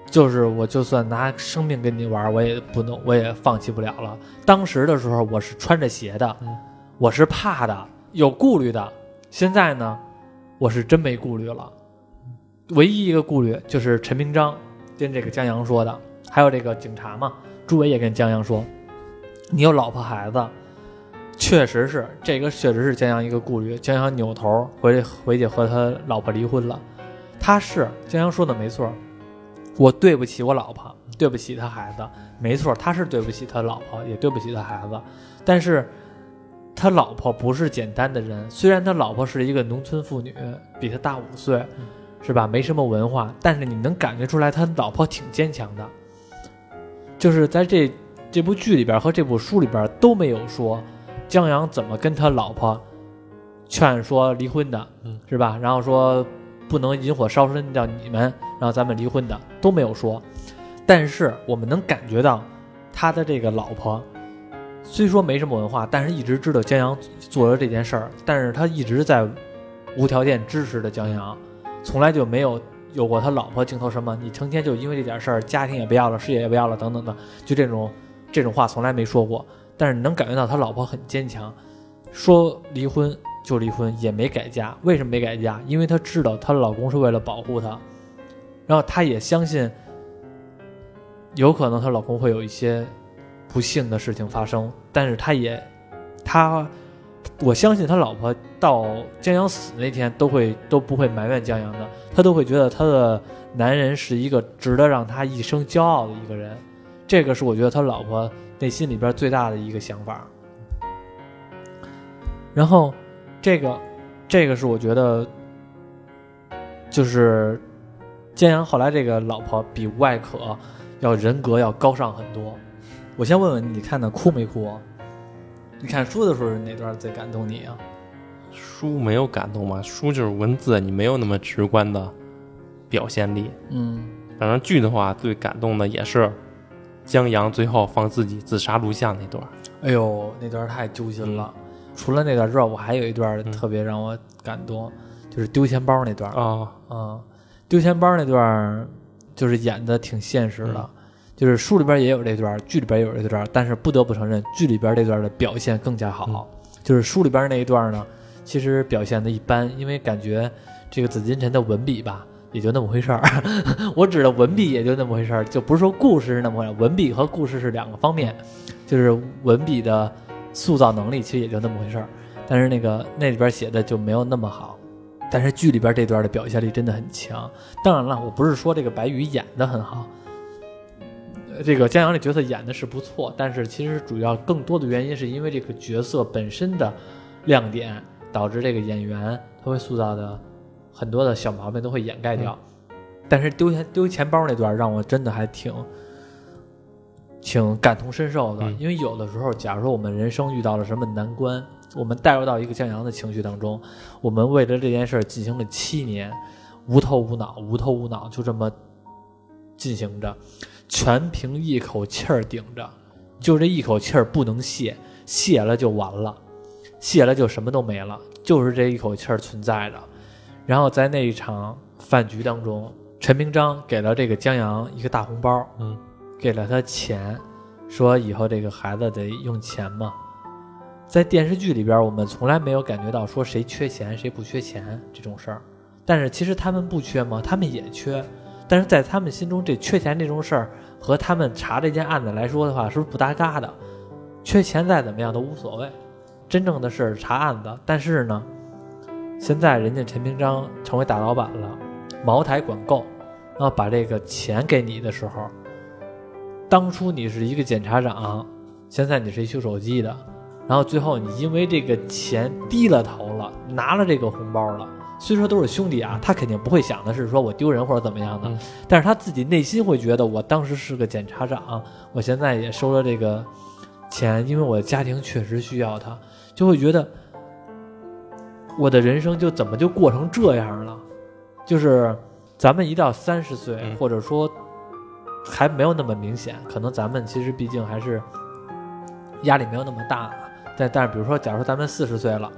就是我就算拿生命跟你玩，我也不能，我也放弃不了了。当时的时候，我是穿着鞋的，嗯我是怕的，有顾虑的。现在呢，我是真没顾虑了。唯一一个顾虑就是陈明章跟这个江阳说的，还有这个警察嘛，朱伟也跟江阳说，你有老婆孩子，确实是这个，确实是江阳一个顾虑。江阳扭头回回去和他老婆离婚了，他是江阳说的没错，我对不起我老婆，对不起他孩子，没错，他是对不起他老婆，也对不起他孩子，但是他老婆不是简单的人，虽然他老婆是一个农村妇女，比他大五岁，是吧？没什么文化，但是你能感觉出来他老婆挺坚强的，就是在这这部剧里边和这部书里边都没有说江阳怎么跟他老婆劝说离婚的，嗯是吧？然后说不能引火烧身叫你们，然后咱们离婚的都没有说，但是我们能感觉到他的这个老婆虽说没什么文化，但是一直知道江阳做了这件事儿，但是他一直在无条件支持着江阳，从来就没有有过他老婆镜头什么你成天就因为这点事儿，家庭也不要了，事业也不要了，等等的，就这种这种话从来没说过。但是能感觉到他老婆很坚强，说离婚就离婚，也没改嫁。为什么没改嫁？因为她知道她老公是为了保护她，然后她也相信，有可能她老公会有一些不幸的事情发生，但是她也，她，我相信她老婆到江阳死那天都会都不会埋怨江阳的，她都会觉得她的男人是一个值得让她一生骄傲的一个人，这个是我觉得他老婆内心里边最大的一个想法。然后，这个，这个是我觉得，就是江阳后来这个老婆比吴艾可要人格要高尚很多。我先问问你，你看的哭没哭？你看书的时候哪段最感动你啊？书没有感动吗，书就是文字，你没有那么直观的表现力。嗯反正剧的话，最感动的也是江阳最后放自己自杀录像那段儿。哎呦，那段太揪心了。除了那段之外，我还有一段嗯特别让我感动，就是丢钱包那段。啊，啊，丢钱包那段儿就是演的挺现实的，就是书里边也有这段儿，剧里边也有这段儿，但是不得不承认，剧里边这段儿的表现更加好。就是书里边那一段儿呢，其实表现的一般，因为感觉这个紫金城的文笔吧，也就那么回事儿。<laughs> 我指的文笔也就那么回事儿，就不是说故事是那么回事儿，文笔和故事是两个方面，就是文笔的塑造能力其实也就那么回事儿，但是那个那里边写的就没有那么好。但是剧里边这段的表现力真的很强。当然了，我不是说这个白宇演的很好，这个江阳这角色演的是不错，但是其实主要更多的原因是因为这个角色本身的亮点，导致这个演员他会塑造的很多的小毛病都会掩盖掉。但是丢钱丢钱包那段让我真的还挺挺感同身受的，嗯因为有的时候，假如说我们人生遇到了什么难关，我们带入到一个江阳的情绪当中，我们为了这件事儿进行了七年，无头无脑，无头无脑，就这么进行着，全凭一口气儿顶着，就这一口气儿不能泄，泄了就完了，泄了就什么都没了，就是这一口气儿存在着。然后在那一场饭局当中，陈明章给了这个江阳一个大红包，嗯，给了他钱，说以后这个孩子得用钱嘛。在电视剧里边，我们从来没有感觉到说谁缺钱谁不缺钱这种事儿，但是其实他们不缺吗？他们也缺，但是在他们心中，这缺钱这种事儿和他们查这件案子来说的话，是不是不搭嘎的？缺钱再怎么样都无所谓，真正的是查案子。但是呢，现在人家陈平章成为大老板了，茅台管够，然后把这个钱给你的时候，当初你是一个检察长，现在你是一修手机的，然后最后你因为这个钱低了头了，拿了这个红包了。虽说都是兄弟啊，他肯定不会想的是说我丢人或者怎么样的，嗯但是他自己内心会觉得，我当时是个检察长，我现在也收了这个钱，因为我的家庭确实需要他，就会觉得我的人生就怎么就过成这样了？就是咱们一到三十岁，嗯或者说还没有那么明显，可能咱们其实毕竟还是压力没有那么大。但但是比如说，假如说咱们四十岁了，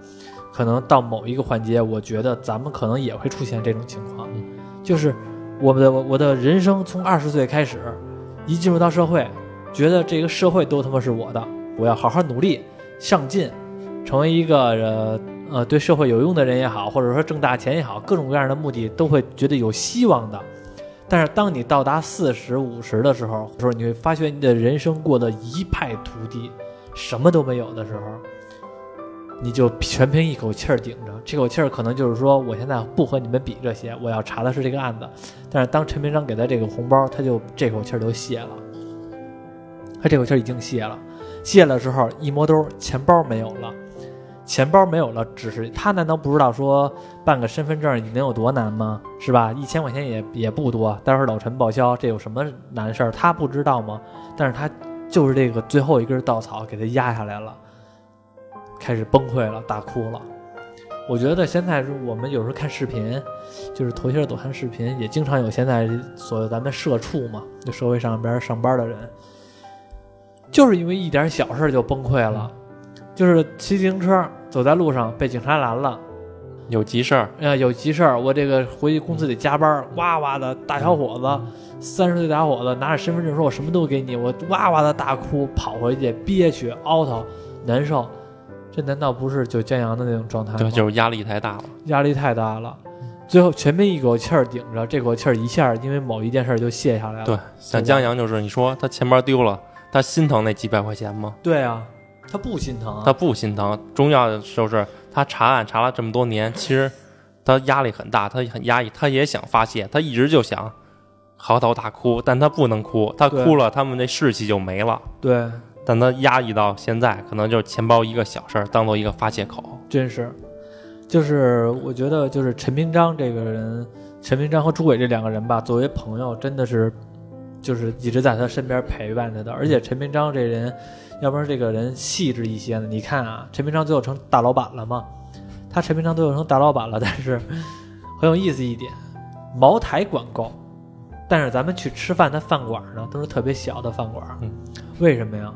可能到某一个环节，我觉得咱们可能也会出现这种情况，嗯就是我们的我的人生从二十岁开始，一进入到社会，觉得这个社会都他妈是我的，我要好好努力上进，成为一个呃呃对社会有用的人也好，或者说挣大钱也好，各种各样的目的都会觉得有希望的。但是当你到达四十五十的时候，时候你会发现你的人生过得一败涂地，什么都没有的时候，你就全凭一口气儿顶着。这口气儿可能就是说，我现在不和你们比这些，我要查的是这个案子。但是当陈明章给他这个红包，他就这口气儿就泄了。他这口气儿已经泄了，泄了之后一摸兜，钱包没有了。钱包没有了，只是他难道不知道说办个身份证你能有多难吗？是吧？一千块钱也也不多，待会儿老陈报销，这有什么难事儿？他不知道吗？但是他就是这个最后一根稻草给他压下来了，开始崩溃了，大哭了。我觉得现在是我们有时候看视频，就是头些抖音视频，也经常有现在所谓咱们社畜嘛，就社会上边上班的人，就是因为一点小事就崩溃了，就是骑自行车走在路上被警察拦了，有急事儿，呃，有急事儿，我这个回去公司得加班儿，哇哇的大小伙子，三十岁大小伙子拿着身份证说我什么都给你，我哇哇的大哭，跑回去憋屈凹头难受，这难道不是就江阳的那种状态吗？对，就是压力太大了。压力太大了，最后全凭一口气儿顶着，这口气儿一下因为某一件事儿就卸下来了。对，像江阳就是，你说他钱包丢了，他心疼那几百块钱吗？对啊，他不心疼啊，他不心疼。重要的就是他查案查了这么多年，其实他压力很大，他很压抑，他也想发泄，他一直就想嚎啕大哭，但他不能哭，他哭了，他们那士气就没了。对，但他压抑到现在，可能就是钱包一个小事儿，当做一个发泄口。真是，就是我觉得就是陈明章这个人，陈明章和朱伟这两个人吧，作为朋友，真的是就是一直在他身边陪伴着的。而且陈明章这人，要不然这个人细致一些呢。你看啊，陈明章最后成大老板了嘛？他陈明章最后成大老板了，但是很有意思一点，茅台管够，但是咱们去吃饭的饭馆呢，都是特别小的饭馆。嗯为什么呀？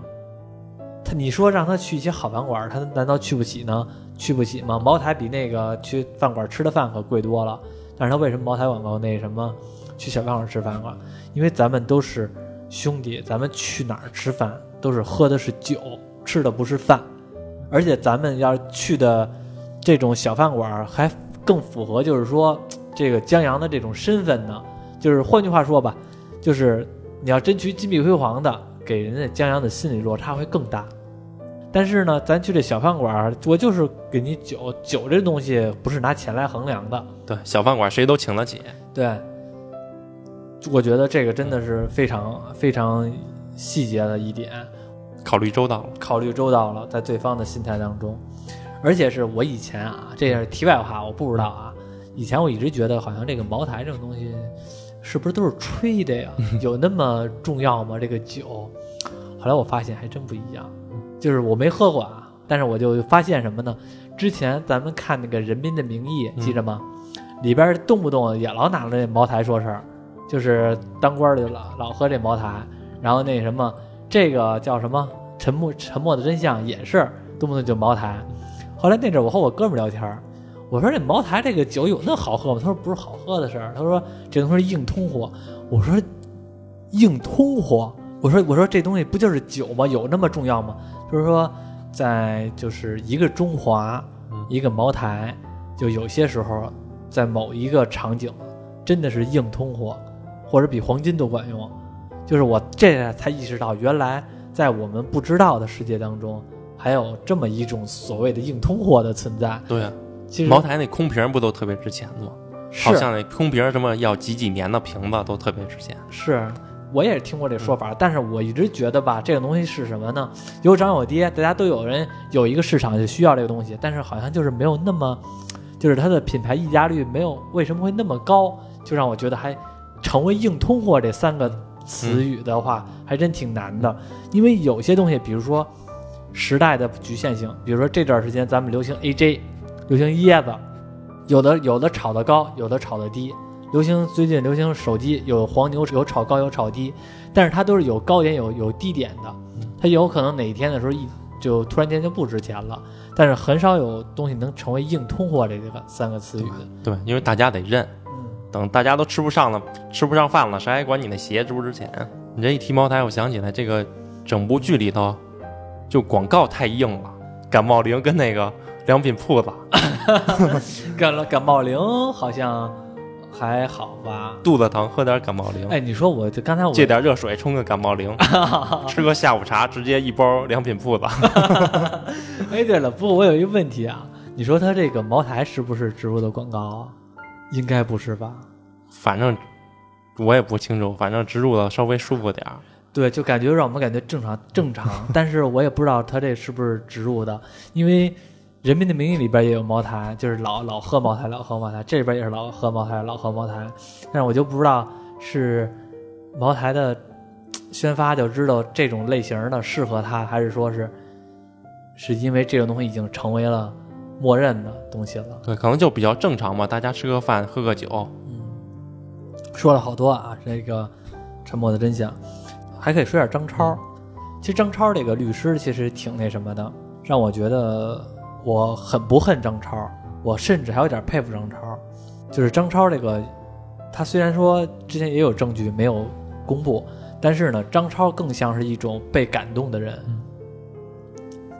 他你说让他去一些好饭馆，他难道去不起呢？去不起吗？茅台比那个去饭馆吃的饭可贵多了。但是他为什么茅台广告那什么去小饭馆吃饭馆？因为咱们都是兄弟，咱们去哪儿吃饭都是喝的是酒，吃的不是饭。而且咱们要去的这种小饭馆还更符合，就是说 <tsk> 这个江阳的这种身份呢。就是换句话说吧，就是你要真去金碧辉煌的，给人家江阳的心理落差会更大。但是呢，咱去这小饭馆儿，我就是给你酒，酒这东西不是拿钱来衡量的。对，小饭馆谁都请得起。对，我觉得这个真的是非常非常细节的一点，考虑周到了。考虑周到了，在对方的心态当中。而且是我以前啊，这也是题外话，我不知道啊。以前我一直觉得好像这个茅台这种东西，是不是都是吹的呀？<laughs> 有那么重要吗？这个酒？后来我发现还真不一样，就是我没喝过啊，但是我就发现什么呢？之前咱们看那个《人民的名义》，记着吗？里边动不动也老拿着这茅台说事儿，就是当官的老老喝这茅台，然后那什么，这个叫什么？沉默沉默的真相也是动不动就茅台。后来那阵我和我哥们聊天，我说这茅台这个酒有那好喝吗？他说不是好喝的事儿，他说这东西硬通货。我说硬通货。我说我说这东西不就是酒吗？有那么重要吗？就是说，在就是一个中华，一个茅台，就有些时候在某一个场景，真的是硬通货，或者比黄金都管用。就是我这才意识到，原来在我们不知道的世界当中，还有这么一种所谓的硬通货的存在。对啊，其实茅台那空瓶不都特别值钱吗？好像那空瓶什么要几几年的瓶子都特别值钱。是，我也听过这说法，但是我一直觉得吧，这个东西是什么呢？有涨有跌，大家都有人有一个市场就需要这个东西，但是好像就是没有那么，就是它的品牌溢价率没有为什么会那么高，就让我觉得还成为硬通货这三个词语的话，还真挺难的。因为有些东西，比如说时代的局限性，比如说这段时间咱们流行 AJ，流行椰子，有的有的炒的高，有的炒的低。流行最近流行手机，有黄牛，有炒高有炒低，但是它都是有高点有有低点的，它有可能哪一天的时候一就突然间就不值钱了，但是很少有东西能成为硬通货这个三个词语的。对，因为大家得认，嗯，等大家都吃不上了，吃不上饭了，谁还管你那鞋值不值钱？你这一提茅台，我想起来这个整部剧里头，就广告太硬了，感冒灵跟那个良品铺子，<laughs> 感了感冒灵好像还好吧？<laughs> 肚子疼喝点感冒灵，哎，你说我就刚才我借点热水冲个感冒灵，<laughs> 吃个下午茶直接一包良品铺子。哎，对了，不过我有一个问题啊，你说他这个茅台是不是植入的广告啊？应该不是吧？反正我也不清楚，反正植入的稍微舒服点儿。对，就感觉让我们感觉正常正常，但是我也不知道他这是不是植入的，因为《人民的名义》里边也有茅台，就是老老喝茅台，老喝茅台，这边也是老喝茅台，老喝茅台，但是我就不知道是茅台的宣发就知道这种类型的适合他，还是说是是因为这种东西已经成为了默认的东西了。对，可能就比较正常嘛，大家吃个饭喝个酒，嗯，说了好多啊，这个沉默的真相，还可以说点张超。其实张超这个律师其实挺那什么的，让我觉得我很不恨张超，我甚至还有点佩服张超。就是张超这个，他虽然说之前也有证据没有公布，但是呢，张超更像是一种被感动的人。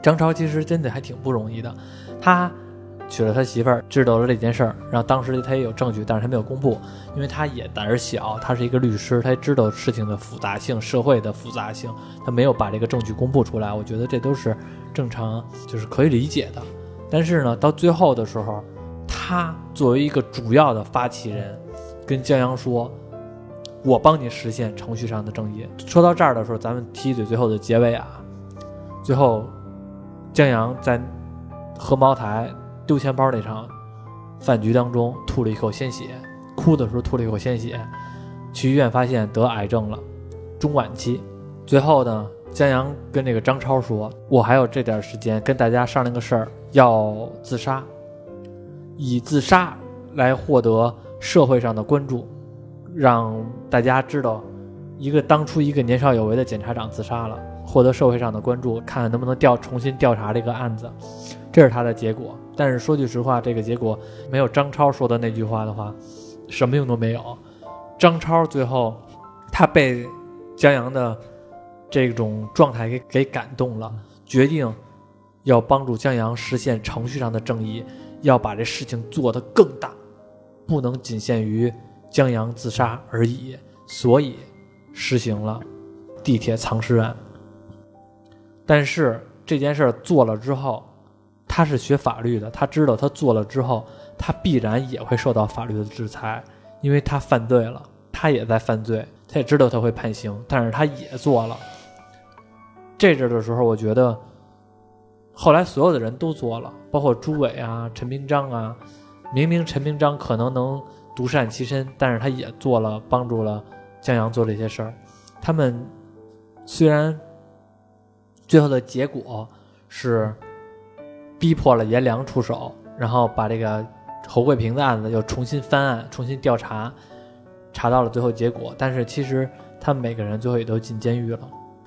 张超其实真的还挺不容易的，他娶了他媳妇儿，知道了这件事儿，然后当时他也有证据，但是他没有公布，因为他也胆儿小，他是一个律师，他也知道事情的复杂性、社会的复杂性，他没有把这个证据公布出来。我觉得这都是正常，就是可以理解的。但是呢，到最后的时候，他作为一个主要的发起人，跟江阳说：“我帮你实现程序上的正义。”说到这儿的时候，咱们提一嘴最后的结尾啊，最后江阳在喝茅台。丢钱包那场饭局当中吐了一口鲜血，哭的时候吐了一口鲜血，去医院发现得癌症了，中晚期。最后呢，江阳跟这个张超说：“我还有这点时间跟大家商量个事儿，要自杀，以自杀来获得社会上的关注，让大家知道一个当初一个年少有为的检察长自杀了，获得社会上的关注，看看能不能调重新调查这个案子。”这是他的结果。但是说句实话，这个结果没有张超说的那句话的话，什么用都没有。张超最后他被江阳的这种状态给给感动了，决定要帮助江阳实现程序上的正义，要把这事情做得更大，不能仅限于江阳自杀而已。所以实行了地铁藏尸案。但是这件事儿做了之后，他是学法律的，他知道他做了之后，他必然也会受到法律的制裁，因为他犯罪了，他也在犯罪，他也知道他会判刑，但是他也做了。这阵的时候，我觉得，后来所有的人都做了，包括朱伟啊、陈明章啊，明明陈明章可能能独善其身，但是他也做了帮助了江阳做这些事儿。他们虽然最后的结果是逼迫了颜良出手，然后把这个侯贵平的案子又重新翻案、重新调查，查到了最后结果，但是其实他们每个人最后也都进监狱了。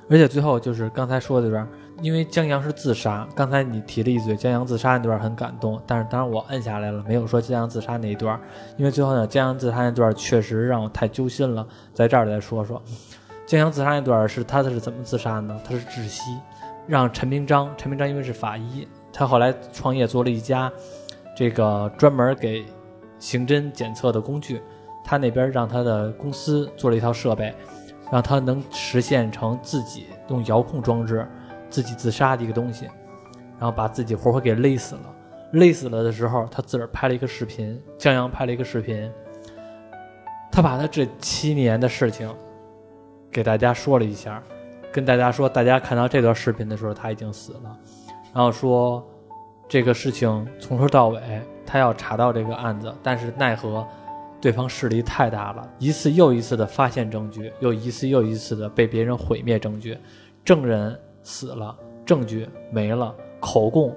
而且最后就是刚才说的这段，因为江阳是自杀，刚才你提了一嘴江阳自杀那段很感动，但是当然我摁下来了，没有说江阳自杀那一段，因为最后呢江阳自杀那段确实让我太揪心了，在这儿再说说。江阳自杀那段是他是怎么自杀呢？他是窒息，让陈明章，陈明章因为是法医，他后来创业做了一家这个专门给刑侦检测的工具，他那边让他的公司做了一套设备，让他能实现成自己用遥控装置自己自杀的一个东西，然后把自己活活给勒死了。勒死了的时候，他自个儿拍了一个视频，江阳拍了一个视频，他把他这七年的事情。给大家说了一下，跟大家说，大家看到这段视频的时候，他已经死了。然后说，这个事情从头到尾，他要查到这个案子，但是奈何对方势力太大了，一次又一次的发现证据，又一次又一次的被别人毁灭证据，证人死了，证据没了，口供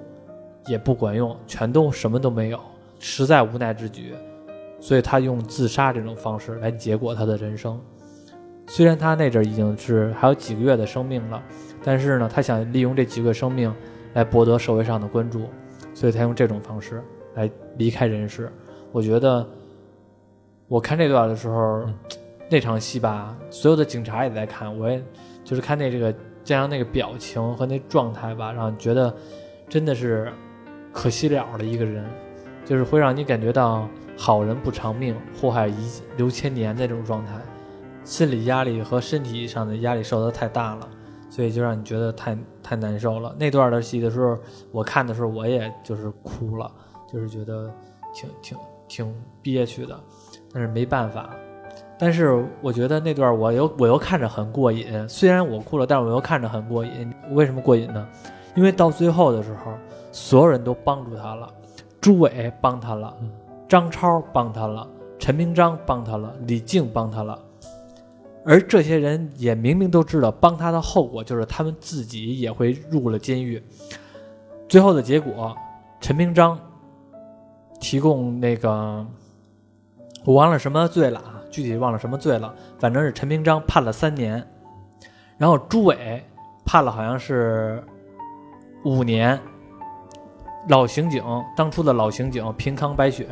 也不管用，全都什么都没有，实在无奈之举，所以他用自杀这种方式来结果他的人生。虽然他那阵已经是还有几个月的生命了，但是呢，他想利用这几个月生命来博得社会上的关注，所以才用这种方式来离开人世。我觉得，我看这段的时候，那场戏吧，所有的警察也在看，我也就是看那这个江阳那个表情和那状态吧，让你觉得真的是可惜了的一个人，就是会让你感觉到好人不长命，祸害遗留千年的这种状态。心理压力和身体上的压力受得太大了，所以就让你觉得太太难受了。那段的戏的时候，我看的时候我也就是哭了，就是觉得挺挺挺憋屈的，但是没办法。但是我觉得那段我又我又看着很过瘾，虽然我哭了，但是我又看着很过瘾。为什么过瘾呢？因为到最后的时候，所有人都帮助他了，朱伟帮他了，张超帮他了，陈明章帮他了，李静帮他了。而这些人也明明都知道，帮他的后果就是他们自己也会入了监狱。最后的结果，陈明章提供那个，我忘了什么罪了啊，具体忘了什么罪了，反正是陈明章判了三年，然后朱伟判了好像是五年。老刑警当初的老刑警平康白雪，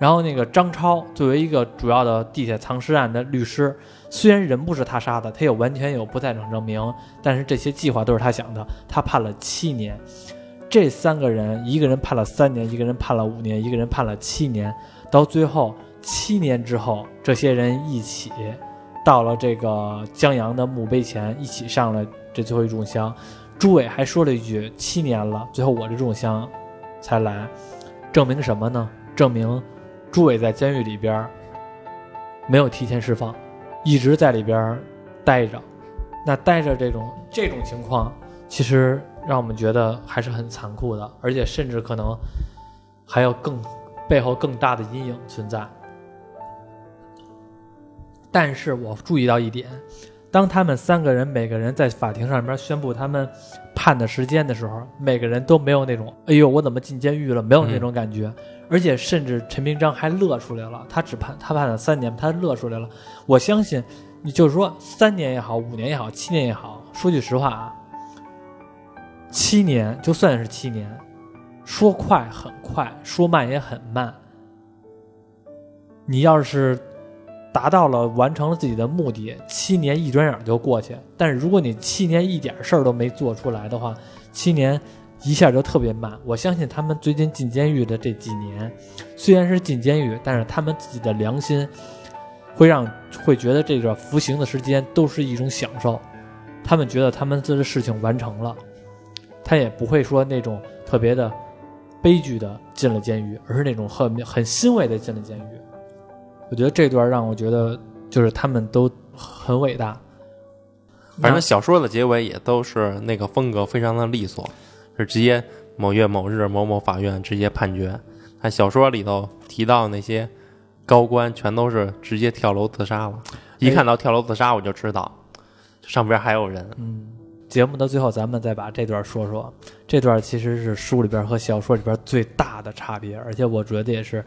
然后那个张超作为一个主要的地铁藏尸案的律师。虽然人不是他杀的，他有完全有不在场证明，但是这些计划都是他想的。他判了七年，这三个人，一个人判了三年，一个人判了五年，一个人判了七年。到最后七年之后，这些人一起到了这个江阳的墓碑前，一起上了这最后一炷香。朱伟还说了一句：“七年了，最后我这炷香才来，证明什么呢？证明朱伟在监狱里边没有提前释放。”一直在里边待着，那待着这种这种情况，其实让我们觉得还是很残酷的，而且甚至可能还有更背后更大的阴影存在。但是我注意到一点，当他们三个人每个人在法庭上面宣布他们判的时间的时候，每个人都没有那种“哎呦，我怎么进监狱了”没有那种感觉。而且甚至陈明章还乐出来了，他只判他判了三年，他乐出来了。我相信，你就是说三年也好，五年也好，七年也好，说句实话啊，七年就算是七年，说快很快，说慢也很慢。你要是达到了完成了自己的目的，七年一转眼就过去。但是如果你七年一点事儿都没做出来的话，七年。一下就特别慢，我相信他们最近进监狱的这几年，虽然是进监狱，但是他们自己的良心会让会觉得这个服刑的时间都是一种享受，他们觉得他们自己的事情完成了，他也不会说那种特别的悲剧的进了监狱，而是那种很很欣慰的进了监狱。我觉得这段让我觉得就是他们都很伟大。反正小说的结尾也都是那个风格非常的利索。是直接某月某日某某法院直接判决。看小说里头提到那些高官，全都是直接跳楼自杀了。一看到跳楼自杀，我就知道上边还有人。嗯，节目的最后，咱们再把这段说说。这段其实是书里边和小说里边最大的差别，而且我觉得也是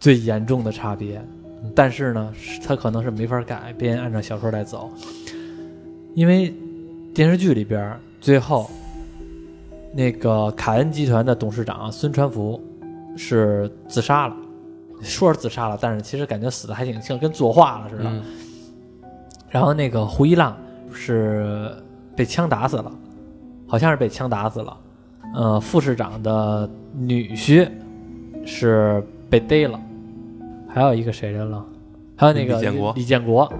最严重的差别。但是呢，他可能是没法改编，按照小说来走，因为电视剧里边最后那个凯恩集团的董事长孙传福是自杀了，说是自杀了，但是其实感觉死的还挺像跟作画了似的。嗯然后那个胡一浪是被枪打死了，好像是被枪打死了。呃，副市长的女婿是被逮了，还有一个谁人了？还有那个李建国李建国，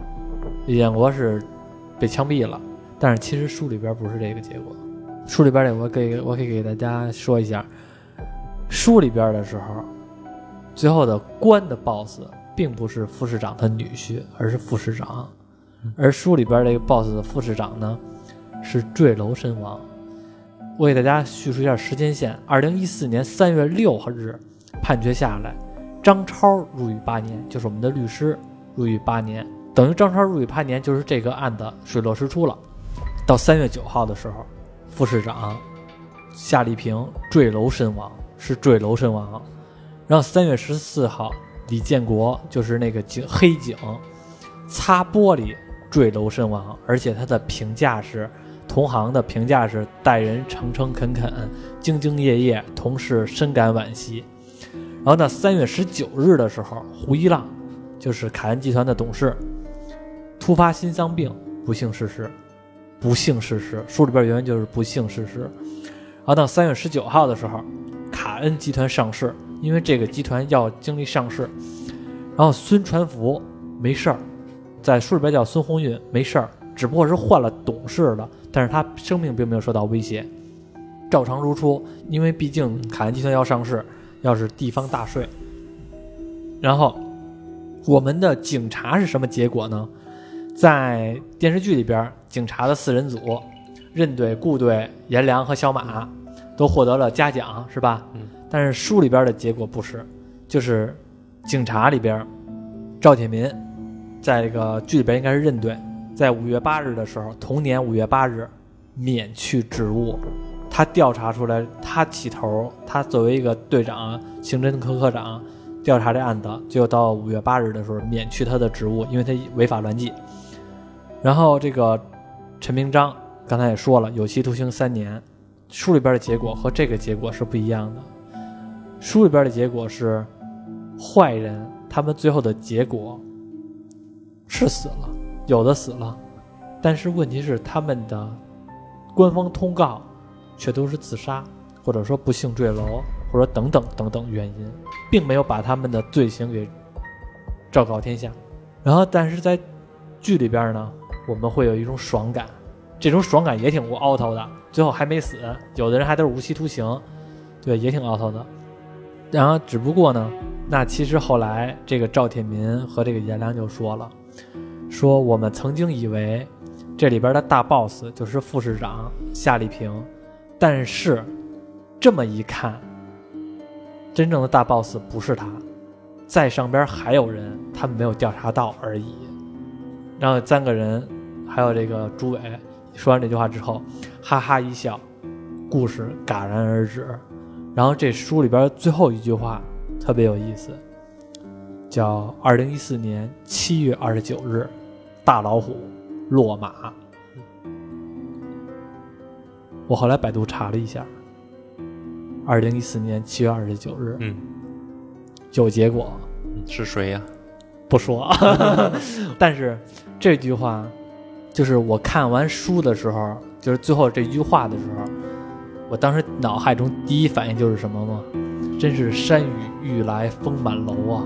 李建国是被枪毙了。但是其实书里边不是这个结果，书里边的我给我可以给大家说一下，书里边的时候，最后的关的 BOSS 并不是副市长的女婿，而是副市长。而书里边这个 BOSS 的副市长呢，是坠楼身亡。我给大家叙述一下时间线：二零一四年三月六号日，判决下来，张超入狱八年，就是我们的律师入狱八年，等于张超入狱八年，就是这个案子水落石出了。到三月九号的时候，副市长夏丽萍坠楼身亡，是坠楼身亡。然后三月十四号，李建国就是那个警黑警，擦玻璃坠楼身亡，而且他的评价是，同行的评价是待人诚诚恳恳、兢兢业业，同事深感惋惜。然后呢三月十九日的时候，胡一浪就是凯恩集团的董事，突发心脏病，不幸逝世。不幸逝世，书里边原文就是不幸逝世。然后到三月十九号的时候，卡恩集团上市，因为这个集团要经历上市。然后孙传福没事儿，在书里边叫孙红运没事儿，只不过是换了董事了，但是他生命并没有受到威胁，照常如初。因为毕竟卡恩集团要上市，要是地方大税。然后我们的警察是什么结果呢？在电视剧里边，警察的四人组，任队、顾队、颜良和小马都获得了嘉奖，是吧？嗯。但是书里边的结果不是，就是警察里边，赵铁民在这个剧里边应该是任队，在五月八日的时候，同年五月八日免去职务。他调查出来，他起头，他作为一个队长、刑侦科科长，调查这案子，最后到五月八日的时候免去他的职务，因为他违法乱纪。然后这个陈明章刚才也说了，有期徒刑三年。书里边的结果和这个结果是不一样的。书里边的结果是，坏人他们最后的结果是死了，有的死了，但是问题是他们的官方通告却都是自杀，或者说不幸坠楼，或者等等等等原因，并没有把他们的罪行给昭告天下。然后，但是在剧里边呢，我们会有一种爽感，这种爽感也挺无凹头的。最后还没死，有的人还都是无期徒刑，对，也挺凹头的。然后只不过呢，那其实后来这个赵铁民和这个颜良就说了，说我们曾经以为这里边的大 boss 就是副市长夏丽萍，但是这么一看，真正的大 boss 不是他，在上边还有人，他们没有调查到而已。然后三个人，还有这个朱伟，说完这句话之后，哈哈一笑，故事戛然而止。然后这书里边最后一句话特别有意思，叫“二零一四年七月二十九日，大老虎落马”。我后来百度查了一下，二零一四年七月二十九日嗯，有结果，是谁呀？不说。<laughs> 但是这句话，就是我看完书的时候，就是最后这句话的时候，我当时脑海中第一反应就是什么吗？真是山雨欲来风满楼啊！